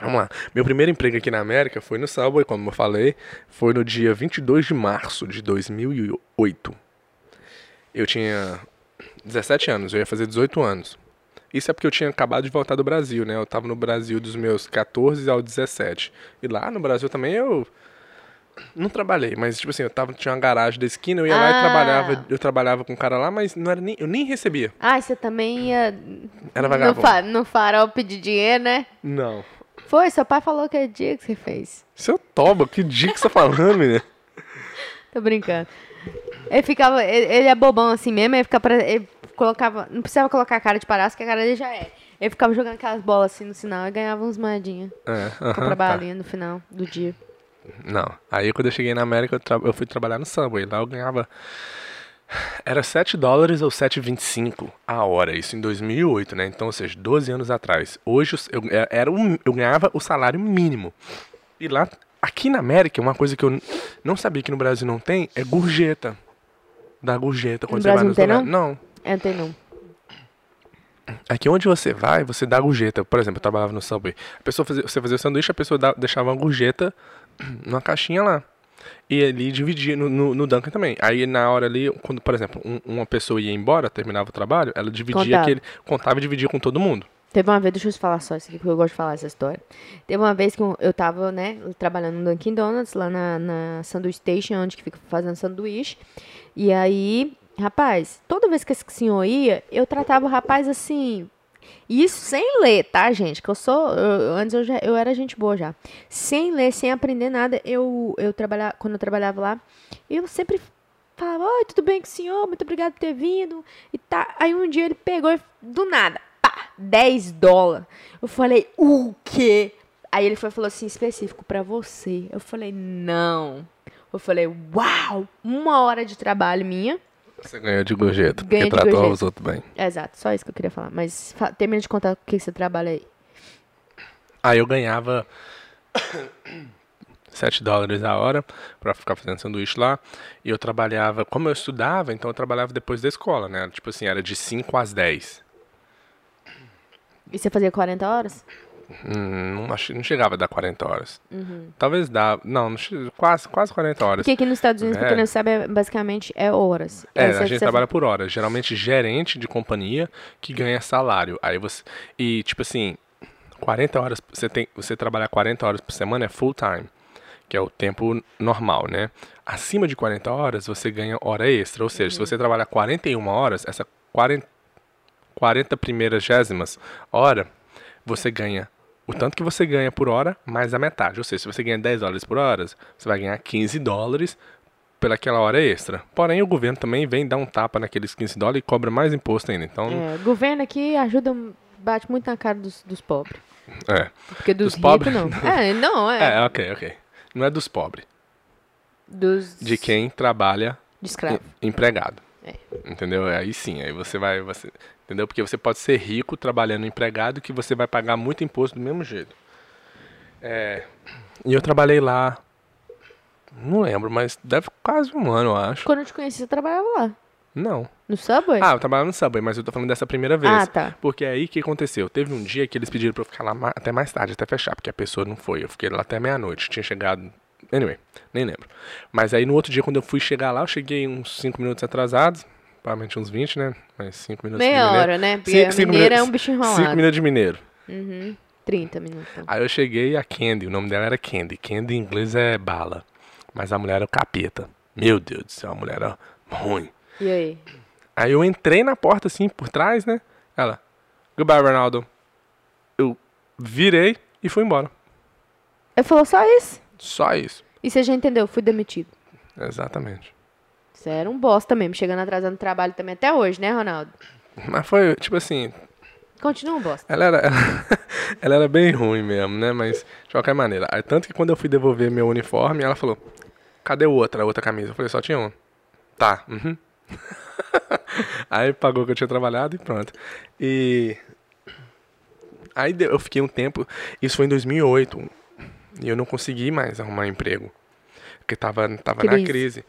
Vamos lá. Meu primeiro emprego aqui na América foi no Subway, como eu falei. Foi no dia 22 de março de 2008. Eu tinha 17 anos, eu ia fazer 18 anos. Isso é porque eu tinha acabado de voltar do Brasil, né? Eu tava no Brasil dos meus 14 aos 17. E lá no Brasil também eu não trabalhei, mas tipo assim, eu tava, tinha uma garagem da esquina, eu ia lá e Ah. trabalhava, eu trabalhava com um cara lá, mas não era nem, eu nem recebia. Ah, você também ia Era no, vagabundo. fa no farol pedir dinheiro, né? Não. Foi, seu pai falou que é dia que você fez. Seu toba, que dia que você tá falando, menina? Tô brincando. Ele ficava, ele, ele é bobão assim mesmo, ele ficava, ele colocava, não precisava colocar a cara de palhaço, que a cara dele já é. Ele ficava jogando aquelas bolas assim no sinal e ganhava uns moedinhas. É, aham, a tá. balinha no final do dia. Não. Aí quando eu cheguei na América, eu, tra- eu fui trabalhar no Subway. Lá eu ganhava. Era 7 dólares ou 7,25 a hora, isso em 2008, né? Então, ou seja, 12 anos atrás. Hoje eu, é- era um, eu ganhava o salário mínimo. E lá, aqui na América, uma coisa que eu não sabia que no Brasil não tem é gorjeta. Da gorjeta quando No você vai Brasil nos não tem, lugares. Não. É, não tem não. Aqui onde você vai, você dá gorjeta. Por exemplo, eu trabalhava no Subway. A pessoa fazia, você fazia o sanduíche, a pessoa dá- deixava uma gorjeta numa caixinha lá. E ali dividia no, no, no Dunkin' também. Aí na hora ali, quando, por exemplo, um- uma pessoa ia embora, terminava o trabalho, ela dividia Contava. aquele. Contava e dividia com todo mundo. Teve uma vez, deixa eu falar só isso aqui, porque eu gosto de falar essa história. Teve uma vez que eu tava, né, trabalhando no Dunkin' Donuts, lá na, na Sanduíche Station, onde que fica fazendo sanduíche. E aí, rapaz, toda vez que esse senhor ia, eu tratava o rapaz assim. Isso sem ler, tá, gente? Que eu sou. eu- antes eu, já, eu era gente boa já. Sem ler, sem aprender nada, eu, eu trabalhava. Quando eu trabalhava lá, eu sempre falava, oi, tudo bem com o senhor? Muito obrigado por ter vindo. E tá. Aí um dia ele pegou do nada, 10 dólares. Eu falei, o quê? Aí ele foi, falou assim, específico pra você. Eu falei, não. Eu falei, uau, uma hora de trabalho minha. Você ganhou de gorjeta, Ganhei porque de tratou gorjeta. os outros bem. Exato, só isso que eu queria falar. Mas termina de contar o que você trabalha aí. Aí eu ganhava 7 dólares a hora pra ficar fazendo sanduíche lá. E eu trabalhava, como eu estudava, então eu trabalhava depois da escola, né? Tipo assim, era de 5 às 10. E você fazia 40 horas? Hum, não, não chegava a dar 40 horas. Talvez dá. Não, quase, quase 40 horas. Porque aqui nos Estados Unidos, É. não sabe, é- basicamente é horas. É, Aí a gente trabalha por hora. Geralmente gerente de companhia que ganha salário. Aí você. E tipo assim, 40 horas. Você tem. Você trabalhar 40 horas por semana é full time. Que é o tempo normal, né? Acima de 40 horas, você ganha hora extra. Ou seja, se você trabalhar 41 horas, essa 40, 40 primeiras gésimas hora, você ganha o tanto que você ganha por hora, mais a metade. Ou seja, se você ganha 10 dólares por hora, você vai ganhar 15 dólares pelaquela hora extra. Porém, o governo também vem dar um tapa naqueles 15 dólares e cobra mais imposto ainda. Então, É, o governo aqui ajuda, bate muito na cara dos, dos pobres. é. Porque dos, Dos pobres? não. É, não, é. É, ok, ok. Não é dos pobres. Dos De quem trabalha de escravo. em- empregado. É. Entendeu? Aí sim, aí você vai. Você, entendeu? Porque você pode ser rico trabalhando empregado que você vai pagar muito imposto do mesmo jeito. É, e eu trabalhei lá. Não lembro, mas deve quase um ano, eu acho. Quando eu te conheci, você trabalhava lá. Não. No Subway? Ah, eu trabalhava no Subway, mas eu tô falando dessa primeira vez. Ah, tá. Porque aí o que aconteceu? Teve um dia que eles pediram pra eu ficar lá até mais tarde, até fechar, porque a pessoa não foi. Eu fiquei lá até meia-noite. Tinha chegado. Anyway, nem lembro. Mas aí no outro dia, quando eu fui chegar lá, eu cheguei uns 5 minutos atrasados. Provavelmente uns 20, né? Mas 5 minutos de Meia mineiro. hora, né? Porque Cinco- a cinco mineira é um bicho enrolado. 5 minutos de mineiro. Uhum. 30 minutos. Aí eu cheguei a Candy, o nome dela era Candy. Candy em inglês é bala. Mas a mulher era o capeta. Meu Deus do céu, a mulher era ruim. E aí? Aí eu entrei na porta assim, por trás, né? Ela, goodbye, Ronaldo. Eu virei e fui embora. Ele falou só isso. Só isso. E você já entendeu, fui demitido. Exatamente. Você era um bosta mesmo, chegando atrasado no trabalho também até hoje, né, Ronaldo? Mas foi, tipo assim, Continua um bosta. ela era, ela era bem ruim mesmo, né? Mas, de qualquer maneira. Tanto que quando eu fui devolver meu uniforme, ela falou, cadê o outra, a outra camisa? Eu falei, só tinha uma. Tá, uhum. Aí pagou que eu tinha trabalhado e pronto. E... Aí eu fiquei um tempo, isso foi em 2008, e eu não consegui mais arrumar emprego. Porque tava, tava na Crise.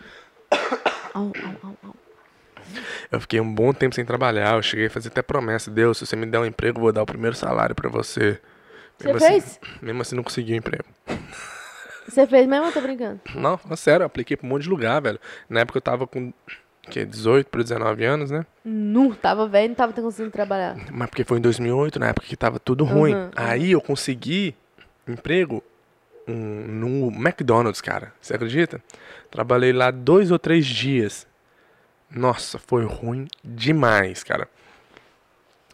Crise. Au, au, au, au. Eu fiquei um bom tempo sem trabalhar. Eu cheguei a fazer até promessa. Deus, se você me der um emprego, eu vou dar o primeiro salário pra você. Você Mesmo fez? Assim, mesmo assim, não consegui um emprego. Você fez mesmo ou tô brincando? Não, falando sério, eu apliquei pra um monte de lugar, velho. Na época eu tava com que, 18 para 19 anos, né? Não, tava velho, não tava conseguindo trabalhar. Mas porque foi em 2008, na época que tava tudo ruim. Uhum. Aí eu consegui emprego um, no McDonald's, cara. Você acredita? Trabalhei lá dois ou três dias. Nossa, foi ruim demais, cara.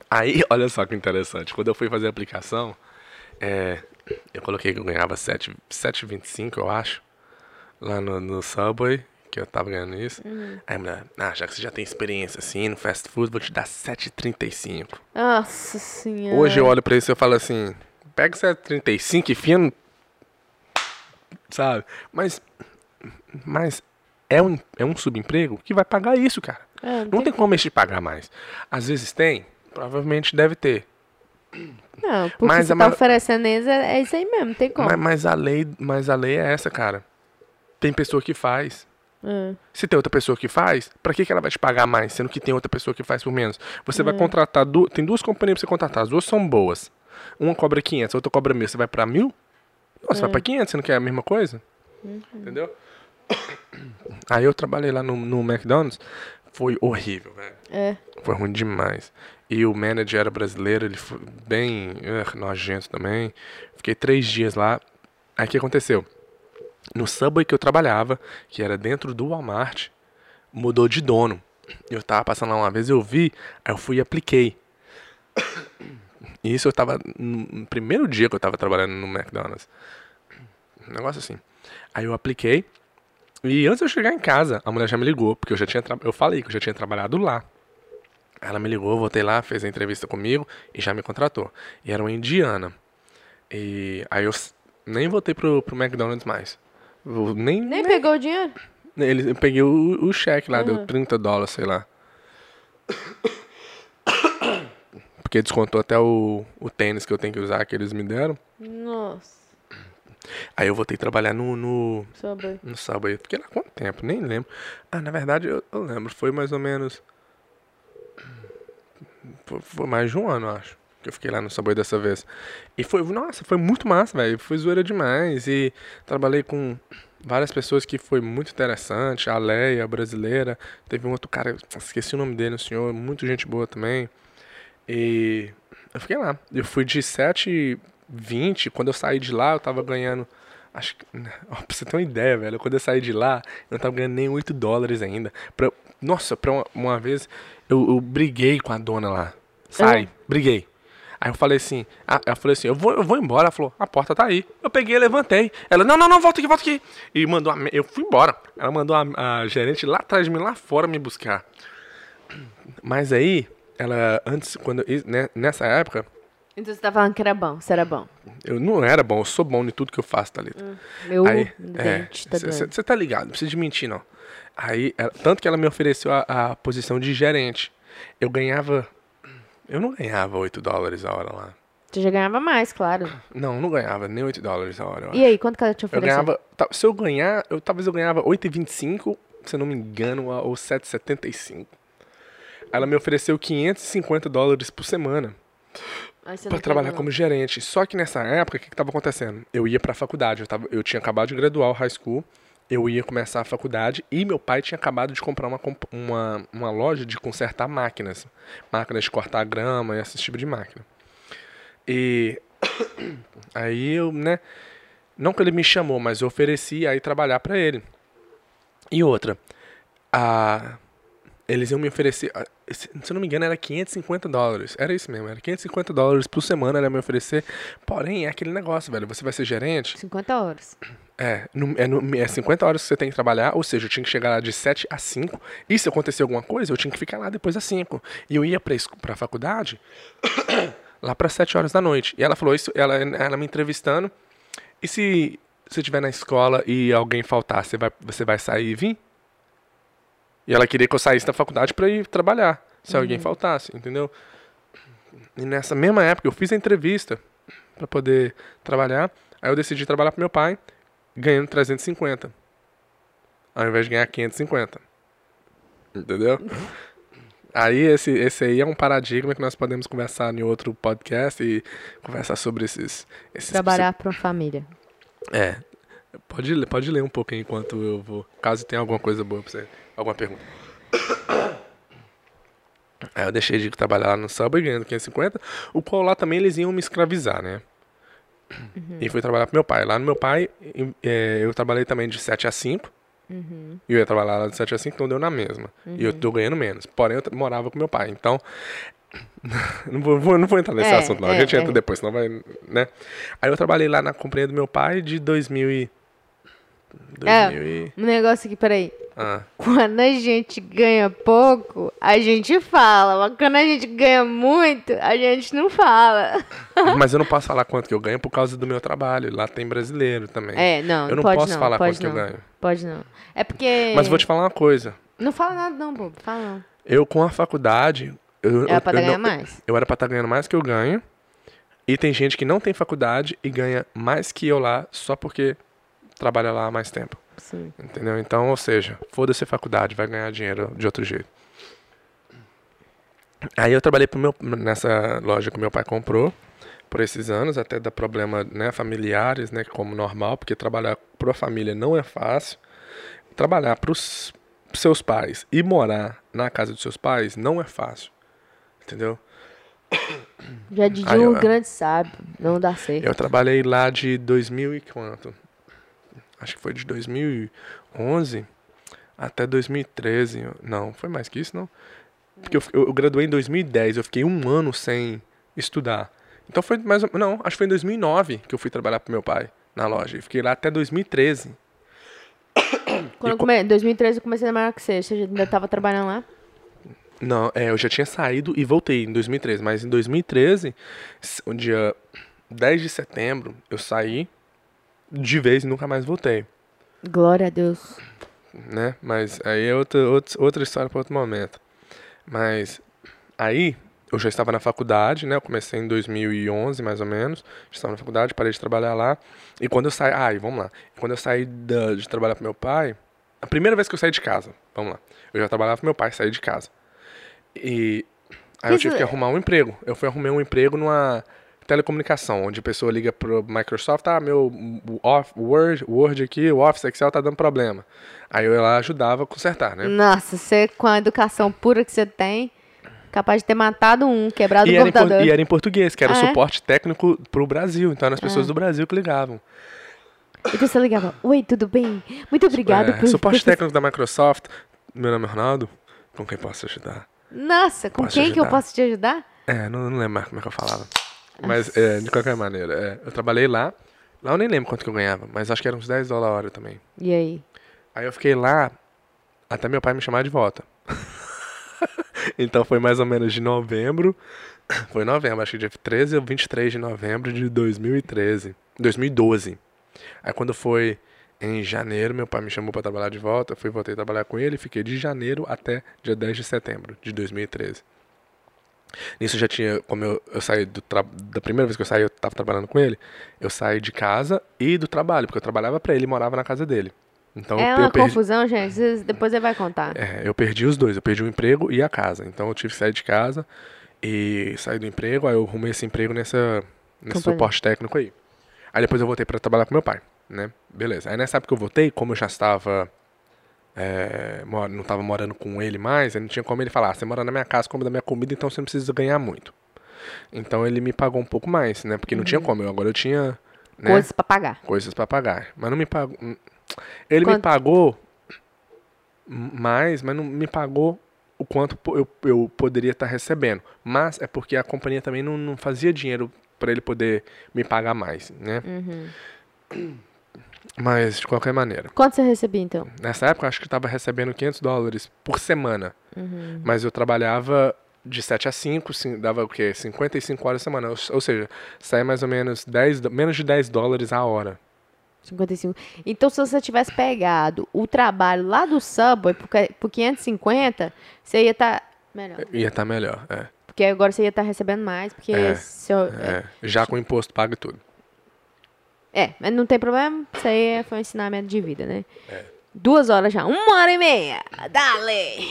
Aí, olha só que interessante. Quando eu fui fazer a aplicação, é, eu coloquei que eu ganhava 7 7,25, eu acho, lá no, no Subway, que eu tava ganhando isso. Aí a mulher, ah, já que você já tem experiência assim no fast food, vou te dar 7,35. Nossa senhora. Hoje eu olho pra isso e eu falo assim, pega 7,35 e enfia no sabe? Mas, mas é um, é um subemprego que vai pagar isso, cara. É, não, não tem, tem como este pagar mais. Às vezes tem, provavelmente deve ter. Não, porque mas você a tá oferecendo é, é isso aí mesmo, tem como. Mas, mas, a lei, mas a lei é essa, cara. Tem pessoa que faz. É. Se tem outra pessoa que faz, pra que, que ela vai te pagar mais, sendo que tem outra pessoa que faz por menos? Você é. vai contratar, du tem duas companhias pra você contratar, as duas são boas. Uma cobra 500, a outra cobra 1000, você vai pra 1000? Nossa, é. vai pra é. 500, você não quer a mesma coisa? Uhum. Entendeu? Aí eu trabalhei lá no, no McDonald's, foi horrível, velho. É. Foi ruim demais. E o manager era brasileiro, ele foi bem uh, nojento também. Fiquei três dias lá. Aí o que aconteceu? No Subway que eu trabalhava, que era dentro do Walmart, mudou de dono. Eu tava passando lá uma vez, eu vi, aí eu fui e apliquei. E isso eu tava no primeiro dia que eu tava trabalhando no McDonald's. Um negócio assim. Aí eu apliquei. E antes de eu chegar em casa, a mulher já me ligou, porque eu já tinha eu falei que eu já tinha trabalhado lá. Ela me ligou, voltei lá, fez a entrevista comigo e já me contratou. E era uma indiana. E aí eu nem voltei pro, pro McDonald's mais. Eu nem, Nem pegou o dinheiro? Ele, eu peguei o, o cheque lá, Uhum. deu 30 dólares, sei lá. Porque descontou até o, o tênis que eu tenho que usar, que eles me deram. Nossa. Aí eu voltei a trabalhar no, no, Subway. no Subway. Fiquei lá quanto tempo? Nem lembro. Ah, na verdade eu, eu lembro. Foi mais ou menos. Foi, foi mais de um ano, acho. Que eu fiquei lá no Subway dessa vez. E foi, nossa, foi muito massa, velho. Foi zoeira demais. E trabalhei com várias pessoas que foi muito interessante. A Leia, a brasileira. Teve um outro cara, esqueci o nome dele, um senhor, muito gente boa também. E eu fiquei lá. Eu fui de 7h20. Quando eu saí de lá, eu tava ganhando. Acho que. Ó, pra você ter uma ideia, velho. Quando eu saí de lá, eu não tava ganhando nem 8 dólares ainda. Pra, nossa, pra uma, uma vez eu, eu briguei com a dona lá. Sai, É. briguei. Aí eu falei assim, ah, eu falei assim, eu vou, eu vou embora. Ela falou, a porta tá aí. Eu peguei, levantei. Ela, não, não, não, volta aqui, volta aqui. E mandou a, eu fui embora. Ela mandou a, a gerente lá atrás de mim, lá fora, me buscar. Mas aí, ela, antes, quando, eu- né, nessa época, Então você tá falando que era bom, você era bom. eu não era bom, eu sou bom em tudo que eu faço, Thalita. Meu Aí, dente tá você tá ligado, não precisa de mentir, não. Aí, ela- tanto que ela me ofereceu a, a posição de gerente. Eu ganhava. Eu não ganhava 8 dólares a hora lá. Você já ganhava mais, claro. Não, não ganhava nem 8 dólares a hora. eu E aí, quanto que ela te Eu ofereceu? ganhava. ta- Se eu ganhar, eu, talvez eu ganhava 8,25, se eu não me engano, ou 7,75. Ela me ofereceu 550 dólares por semana não trabalhar como gerente. Só que nessa época, o que, que tava acontecendo? Eu ia pra faculdade, eu, tava, eu tinha acabado de graduar o high school, eu ia começar a faculdade e meu pai tinha acabado de comprar uma, uma, uma loja de consertar máquinas. Máquinas de cortar grama e esse tipo de máquina. E aí eu, né, não que ele me chamou, mas eu ofereci aí trabalhar pra ele. E outra, a, eles iam me oferecer, ah, se eu não me engano, era 550 dólares. Era isso mesmo, era 550 dólares por semana ela ia me oferecer. Porém, é aquele negócio, velho. Você vai ser gerente, 50 horas. é, no- é, no- é 50 horas que você tem que trabalhar, ou seja, eu tinha que chegar lá de 7 a 5. E se acontecer alguma coisa, eu tinha que ficar lá depois das 5. E eu ia pra, pra faculdade lá para 7 horas da noite. E ela falou isso, ela, ela me entrevistando. E se você estiver na escola e alguém faltar, você vai, você vai sair e vir? E ela queria que eu saísse da faculdade para ir trabalhar, se alguém faltasse, entendeu? E nessa mesma época eu fiz a entrevista para poder trabalhar. Aí eu decidi trabalhar pro meu pai, ganhando 350. Ao invés de ganhar 550. Entendeu? Aí esse, esse aí é um paradigma que nós podemos conversar em outro podcast e conversar sobre esses. esses Trabalhar pra uma família. É. Pode, ler- pode ler um pouquinho enquanto eu vou. Caso tenha alguma coisa boa pra você. Alguma pergunta. Aí eu deixei de trabalhar lá no Subway ganhando 550, o qual lá também eles iam me escravizar, né? E fui trabalhar pro meu pai. Lá no meu pai, é, eu trabalhei também de 7 a 5. E eu ia trabalhar lá de 7 a 5, então deu na mesma. E eu tô ganhando menos. Porém, eu morava com meu pai. Então, não, vou, não vou entrar nesse É, assunto, não. A é, gente entra é. depois, senão vai, né? Aí eu trabalhei lá na companhia do meu pai de 2000 e... 2000 e... Um negócio aqui, peraí. Ah, Quando a gente ganha pouco, a gente fala. Mas quando a gente ganha muito, a gente não fala. mas eu não posso falar quanto que eu ganho por causa do meu trabalho. Lá tem brasileiro também. É, não, eu não pode posso não, falar quanto que eu não. ganho. Pode não. É porque... Mas vou te falar uma coisa. Não fala nada não, bobo. Fala não. Eu com a faculdade... Eu, Era pra eu, ganhar não- mais. eu era pra estar ganhando mais que eu ganho. E tem gente que não tem faculdade e ganha mais que eu lá só porque trabalha lá há mais tempo. Sim. Entendeu? Então, ou seja, foda-se a faculdade, vai ganhar dinheiro de outro jeito. Aí eu trabalhei pro meu, nessa loja que meu pai comprou por esses anos, até dar problema né, familiares, né, como normal, porque trabalhar para a família não é fácil. Trabalhar para os seus pais e morar na casa dos seus pais não é fácil. Entendeu? Já Didi Aí, um grande sábio, não dá certo. Eu trabalhei lá de 2000 e quanto? Acho que foi de 2011 até 2013. Não, foi mais que isso, não. Porque eu, eu, eu graduei em 2010, eu fiquei um ano sem estudar. Então foi mais ou Não, acho que foi em 2009 que eu fui trabalhar pro meu pai na loja. E fiquei lá até 2013. Quando eu come... Em 2013 eu comecei a namorar com você, você ainda tava trabalhando lá? Não, é, eu já tinha saído e voltei em 2013. Mas em 2013, s- o dia 10 de setembro, eu saí de vez e nunca mais voltei. Glória a Deus. né? Mas aí é outra, outra, outra história para outro momento. Mas aí eu já estava na faculdade, né? Eu comecei em 2011, mais ou menos. Já estava na faculdade, parei de trabalhar lá. E quando eu saí, ah, e vamos lá. Quando eu saí da- de trabalhar para meu pai, a primeira vez que eu saí de casa, vamos lá. Eu já trabalhava para meu pai, saí de casa. E aí eu tive que é- arrumar um emprego. Eu fui arrumar um emprego numa telecomunicação, onde a pessoa liga pro Microsoft, ah, meu off, Word, Word aqui, o Office, Excel tá dando problema. Aí eu ia lá ajudava a consertar, né? Nossa, você com a educação pura que você tem, capaz de ter matado um, quebrado E o em, por- computador. e era em português, que era o Ah, é? suporte técnico pro Brasil. Então eram as pessoas Ah. do Brasil que ligavam. Então você ligava, oi, tudo bem? Muito obrigado É, por... suporte por- técnico da Microsoft. Meu nome é Ronaldo. Com quem posso ajudar? Nossa, com Posso quem que eu ajudar? posso te ajudar? É, não, não lembro mais como é que eu falava. Mas, é, de qualquer maneira, é, eu trabalhei lá. Lá eu nem lembro quanto que eu ganhava, mas acho que era uns 10 dólares a hora também. E aí? Aí eu fiquei lá até meu pai me chamar de volta. então foi mais ou menos de novembro. Foi novembro, acho que dia 13 ou 23 de novembro de 2013. 2012. Aí quando foi em janeiro, meu pai me chamou pra trabalhar de volta. Eu fui voltei a trabalhar com ele. Fiquei de janeiro até dia 10 de setembro de 2013. Nisso eu já tinha, como eu, eu saí do da primeira vez que eu saí, eu tava trabalhando com ele. Eu saí de casa e do trabalho, porque eu trabalhava pra ele e morava na casa dele. Então é eu, uma eu perdi, confusão, gente. Depois ele vai contar. é, eu perdi os dois. Eu perdi o emprego e a casa. Então eu tive que sair de casa e sair do emprego. Aí eu arrumei esse emprego nessa, nesse Companhia. suporte técnico aí. Aí depois eu voltei pra trabalhar com meu pai, né? Beleza. Aí nessa época que eu voltei, como eu já estava. É, não estava morando com ele mais, aí não tinha como ele falar: "Ah, você mora na minha casa, come da minha comida, então você não precisa ganhar muito. Então ele me pagou um pouco mais, né? Porque não tinha como. Eu, agora eu tinha. Né? Coisas pra pagar. coisas pra pagar. Mas não me pagou. Ele me Quanto? pagou mais, mas não me pagou o quanto eu, eu poderia estar recebendo. Mas é porque a companhia também não, não fazia dinheiro para ele poder me pagar mais, né? Uhum. Mas de qualquer maneira. Quanto você recebia, então? Nessa época eu acho que eu estava recebendo 500 dólares por semana. Uhum. Mas eu trabalhava de 7 a 5, sim, dava o quê? 55 horas por semana. Ou, seja, saía mais ou menos 10, do- menos de 10 dólares a hora. 55. Então, se você tivesse pegado o trabalho lá do Subway por, por 550, você ia estar melhor. Ia estar melhor, é. Porque agora você ia estar recebendo mais, porque... É, seu- É, já com imposto pago e tudo. É, mas não tem problema. Isso aí foi um ensinamento de vida, né? É. Duas horas já. Uma hora e meia. Dale!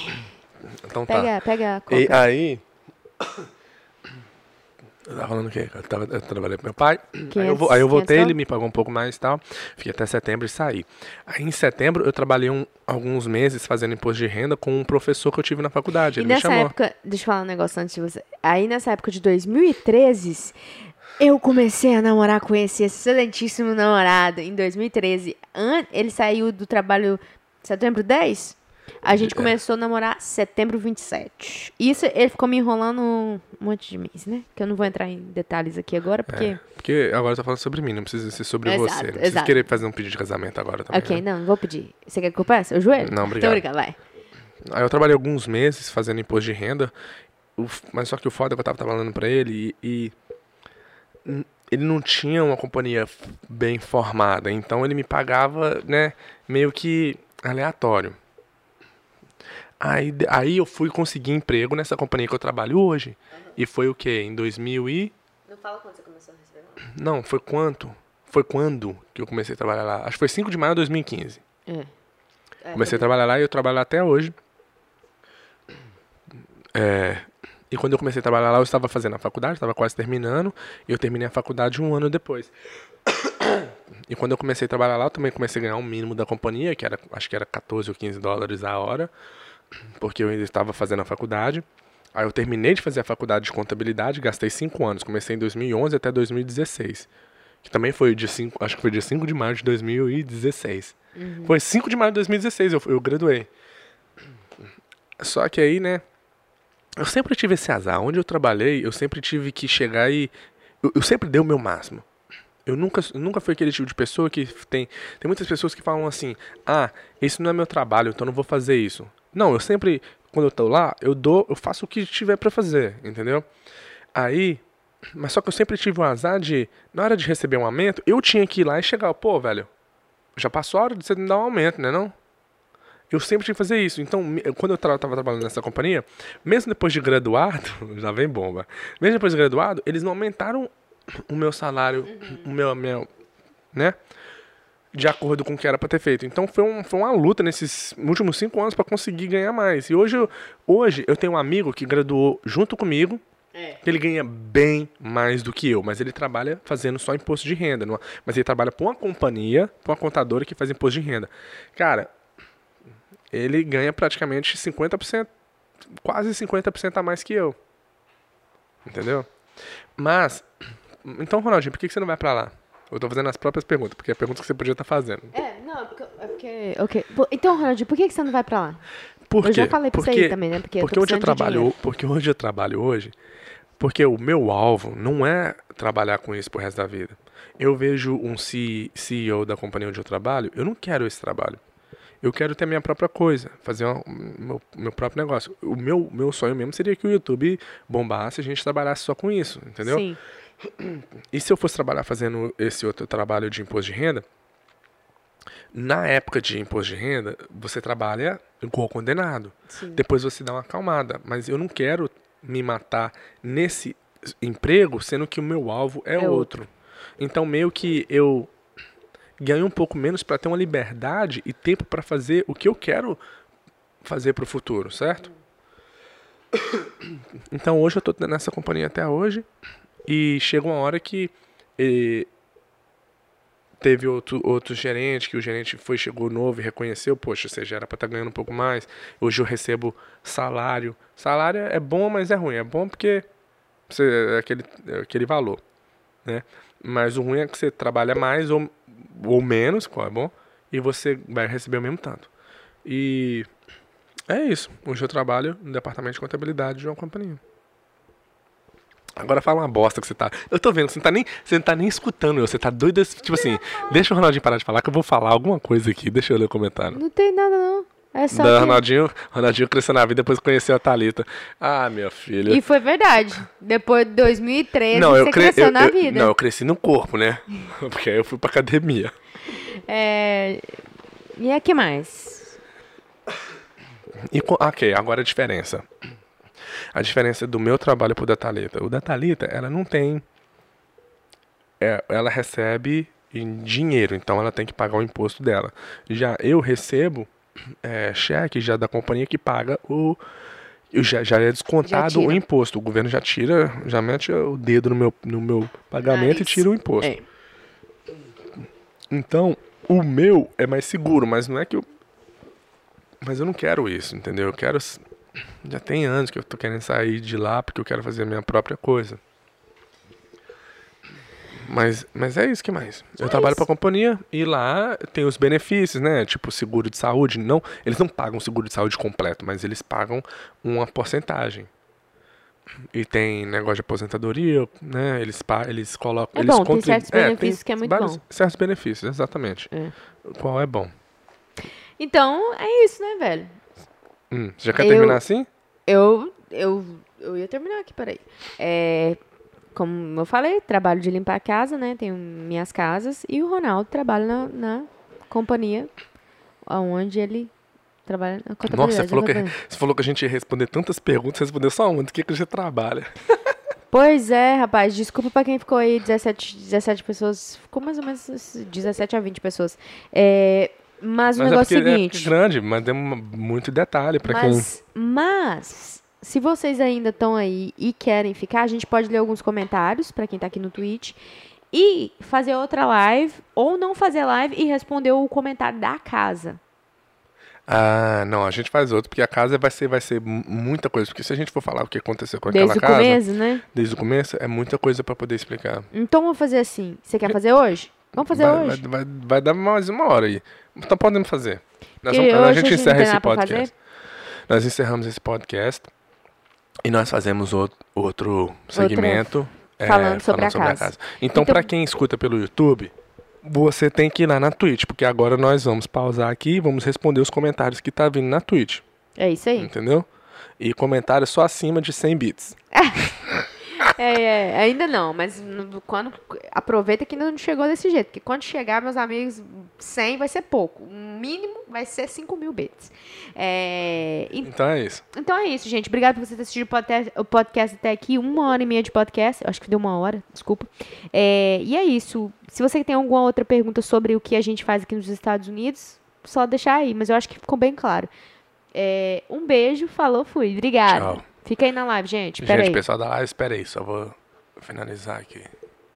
Então tá. Pega, pega. E aí. Eu tava falando o quê? Eu, tava, eu trabalhei com meu pai. Aí eu, vo- aí eu 500 voltei, dólares? ele me pagou um pouco mais e tal. Fiquei até setembro e saí. Aí em setembro eu trabalhei um- alguns meses fazendo imposto de renda com um professor que eu tive na faculdade. E Ele me chamou. época, deixa eu falar um negócio antes de você. Aí nessa época de 2013, eu comecei a namorar com esse excelentíssimo namorado em 2013. An- Ele saiu do trabalho setembro 10. A gente É. começou a namorar setembro 27. Isso ele ficou me enrolando um monte de mês, né? Que eu não vou entrar em detalhes aqui agora, porque. É, porque agora tô falando sobre mim, não precisa ser sobre Exato, você. Não precisa exato. querer fazer um pedido de casamento agora também. ok, né? não, não vou pedir. Você quer que eu peça? O joelho? Não, obrigado. brincando, vai. Aí eu trabalhei alguns meses fazendo imposto de renda, mas só que o foda é que eu tava trabalhando pra ele e, e ele não tinha uma companhia bem formada, então ele me pagava, né, meio que aleatório. Aí, aí eu fui conseguir emprego nessa companhia que eu trabalho hoje. E foi o quê? Em 2000 e... Não fala quando você começou a receber. Não, foi quanto? foi quando que eu comecei a trabalhar lá? Acho que foi 5 de maio de 2015. É. Comecei a trabalhar lá e eu trabalho lá até hoje. É, e quando eu comecei a trabalhar lá, eu estava fazendo a faculdade, estava quase terminando, e eu terminei a faculdade um ano depois. E quando eu comecei a trabalhar lá, eu também comecei a ganhar um mínimo da companhia, que era, acho que era 14 ou 15 dólares a hora, porque eu ainda estava fazendo a faculdade. Aí eu terminei de fazer a faculdade de contabilidade, gastei 5 anos, comecei em 2011 até 2016. Que também foi dia 5, acho que foi dia 5 de maio de 2016. Foi 5 de maio de 2016 eu, eu graduei. Só que aí, né, eu sempre tive esse azar. Onde eu trabalhei, eu sempre tive que chegar e. Eu, eu sempre dei o meu máximo. Eu nunca, nunca fui aquele tipo de pessoa que tem. Tem muitas pessoas que falam assim: ah, esse não é meu trabalho, então não vou fazer isso. Não, eu sempre, quando eu tô lá, eu dou, eu faço o que tiver pra fazer, entendeu? Aí. Mas só que eu sempre tive o azar de, na hora de receber um aumento, eu tinha que ir lá e chegar, pô, velho, já passou a hora de você me dar um aumento, né não? Eu sempre tinha que fazer isso. Então, quando eu estava trabalhando nessa companhia, mesmo depois de graduado, já vem bomba. Mesmo depois de graduado, eles não aumentaram o meu salário, o meu, meu, né? De acordo com o que era para ter feito. Então foi, um, foi uma luta nesses últimos cinco anos para conseguir ganhar mais. E hoje, eu- hoje eu tenho um amigo que graduou junto comigo. que Ele ganha bem mais do que eu, mas ele trabalha fazendo só imposto de renda. não- Mas ele trabalha para uma companhia, para uma contadora que faz imposto de renda. Cara, ele ganha praticamente 50%, quase 50% a mais que eu. Entendeu? Mas, então, Ronaldinho, por que você não vai pra lá? Eu tô fazendo as próprias perguntas, porque é perguntas que você podia estar fazendo. É, não, é porque. É porque ok. Pô, Então, Ronaldinho, por que, você não vai pra lá? Por Eu quê? já falei pra você porque, aí também, né? Porque eu porque onde eu precisando de trabalho, porque onde eu trabalho hoje, porque o meu alvo não é trabalhar com isso pro resto da vida. Eu vejo um CEO da companhia onde eu trabalho, eu não quero esse trabalho. Eu quero ter minha própria coisa, fazer uma- meu, meu próprio negócio. O meu, meu sonho mesmo seria que o YouTube bombasse e a gente trabalhasse só com isso, entendeu? Sim. E se eu fosse trabalhar fazendo esse outro trabalho de imposto de renda, na época de imposto de renda, você trabalha igual condenado. Sim. Depois você dá uma acalmada. Mas eu não quero me matar nesse emprego, sendo que o meu alvo é, É outro. Então, meio que eu ganho um pouco menos para ter uma liberdade e tempo para fazer o que eu quero fazer para o futuro, certo? Então, hoje eu tô nessa companhia até hoje. E chega uma hora que eh, teve outro, outro gerente, que o gerente foi, chegou novo e reconheceu, poxa, você já era para estar ganhando um pouco mais. Hoje eu recebo salário. Salário é bom, mas é ruim. É bom porque você, é aquele, é aquele valor, né? Mas o ruim é que você trabalha mais ou, ou menos, qual é bom, e você vai receber o mesmo tanto. E é isso. Hoje eu trabalho no departamento de contabilidade de uma companhia. Agora fala uma bosta que você tá. Eu tô vendo, você não tá nem, você não tá nem escutando eu, você tá doido. Tipo assim, deixa o Ronaldinho parar de falar que eu vou falar alguma coisa aqui. Deixa eu ler o comentário. Não tem nada, não. É só. Da que- Ronaldinho, Ronaldinho cresceu na vida depois conheceu a Thalita. Ah, minha filha. E foi verdade. Depois de 2013, não, você cre... cresceu eu- na eu- vida. Não, eu cresci no corpo, né? Porque aí eu fui pra academia. É... E é que mais? E, co- ok, agora a diferença. A diferença do meu trabalho pro da Thalita. O da Thalita, ela não tem. é, ela recebe em dinheiro, então ela tem que pagar o imposto dela. Já eu recebo é, cheque já da companhia que paga o. Já, já é descontado Já o imposto. O governo já tira, já mete o dedo no meu, no meu pagamento e Nariz. tira o imposto. É. Então, o meu é mais seguro, mas não é que eu. Mas eu não quero isso, entendeu? Eu quero. Já tem anos que eu tô querendo sair de lá porque eu quero fazer a minha própria coisa. Mas, mas é isso que mais. Eu trabalho pra companhia e lá tem os benefícios, né? Tipo seguro de saúde. Não, eles não pagam o seguro de saúde completo, mas eles pagam uma porcentagem. E tem negócio de aposentadoria, né? Eles, eles colocam. É eles bom, tem certos benefícios que é muito vários- bom. Certos benefícios, exatamente. É. Qual é bom? Então, é isso, né, velho? Hum, você já quer Eu- terminar assim? Eu, eu, eu ia terminar aqui, peraí. É, como eu falei, trabalho de limpar a casa, né? Tenho minhas casas. E o Ronaldo trabalha na, na companhia onde ele trabalha. Nossa, você falou, que, você falou que a gente ia responder tantas perguntas, você respondeu só uma. Do que, que você trabalha? Pois é, rapaz. Desculpa pra quem ficou aí 17, 17 pessoas. Ficou mais ou menos 17 a 20 pessoas. É, mas, o Mas é negócio é porque o é seguinte. grande, mas deu muito detalhe pra quem. Mas, se vocês ainda estão aí e querem ficar, a gente pode ler alguns comentários pra quem tá aqui no Twitch e fazer outra live ou não fazer live e responder o comentário da casa. Ah, não, a gente faz outro, porque a casa vai ser, vai ser mu- muita coisa. Porque se a gente for falar o que aconteceu com aquela Desde o casa, começo, né? desde o começo, é muita coisa pra poder explicar. Então vamos fazer assim. Você quer fazer hoje? Vamos fazer vai, hoje. Vai, vai, vai dar mais uma hora aí. Então podemos fazer. Nós vamos- a gente a gente encerra esse podcast. Nós encerramos esse podcast e nós fazemos outro, outro segmento é, falando sobre a casa. Então, Então- pra quem escuta pelo YouTube, você tem que ir lá na Twitch, porque agora nós vamos pausar aqui e vamos responder os comentários que tá vindo na Twitch, É isso aí. entendeu? E comentário só acima de 100 bits. É, é, ainda não, mas quando aproveita que ainda não chegou desse jeito, porque quando chegar, meus amigos, 100 vai ser pouco. O mínimo vai ser 5 mil bits. É, e- Então é isso. então é isso, gente. Obrigado por você ter assistido o podcast, até aqui. Uma hora e meia de podcast. Acho que deu uma hora, desculpa. É, e é isso. Se você tem alguma outra pergunta sobre o que a gente faz aqui nos Estados Unidos, só deixar aí. Mas eu acho que ficou bem claro. É, um beijo, falou, fui. Obrigada. Tchau. Fica aí na live, gente. Pera Gente, aí. pessoal da live, espera aí, só vou finalizar aqui.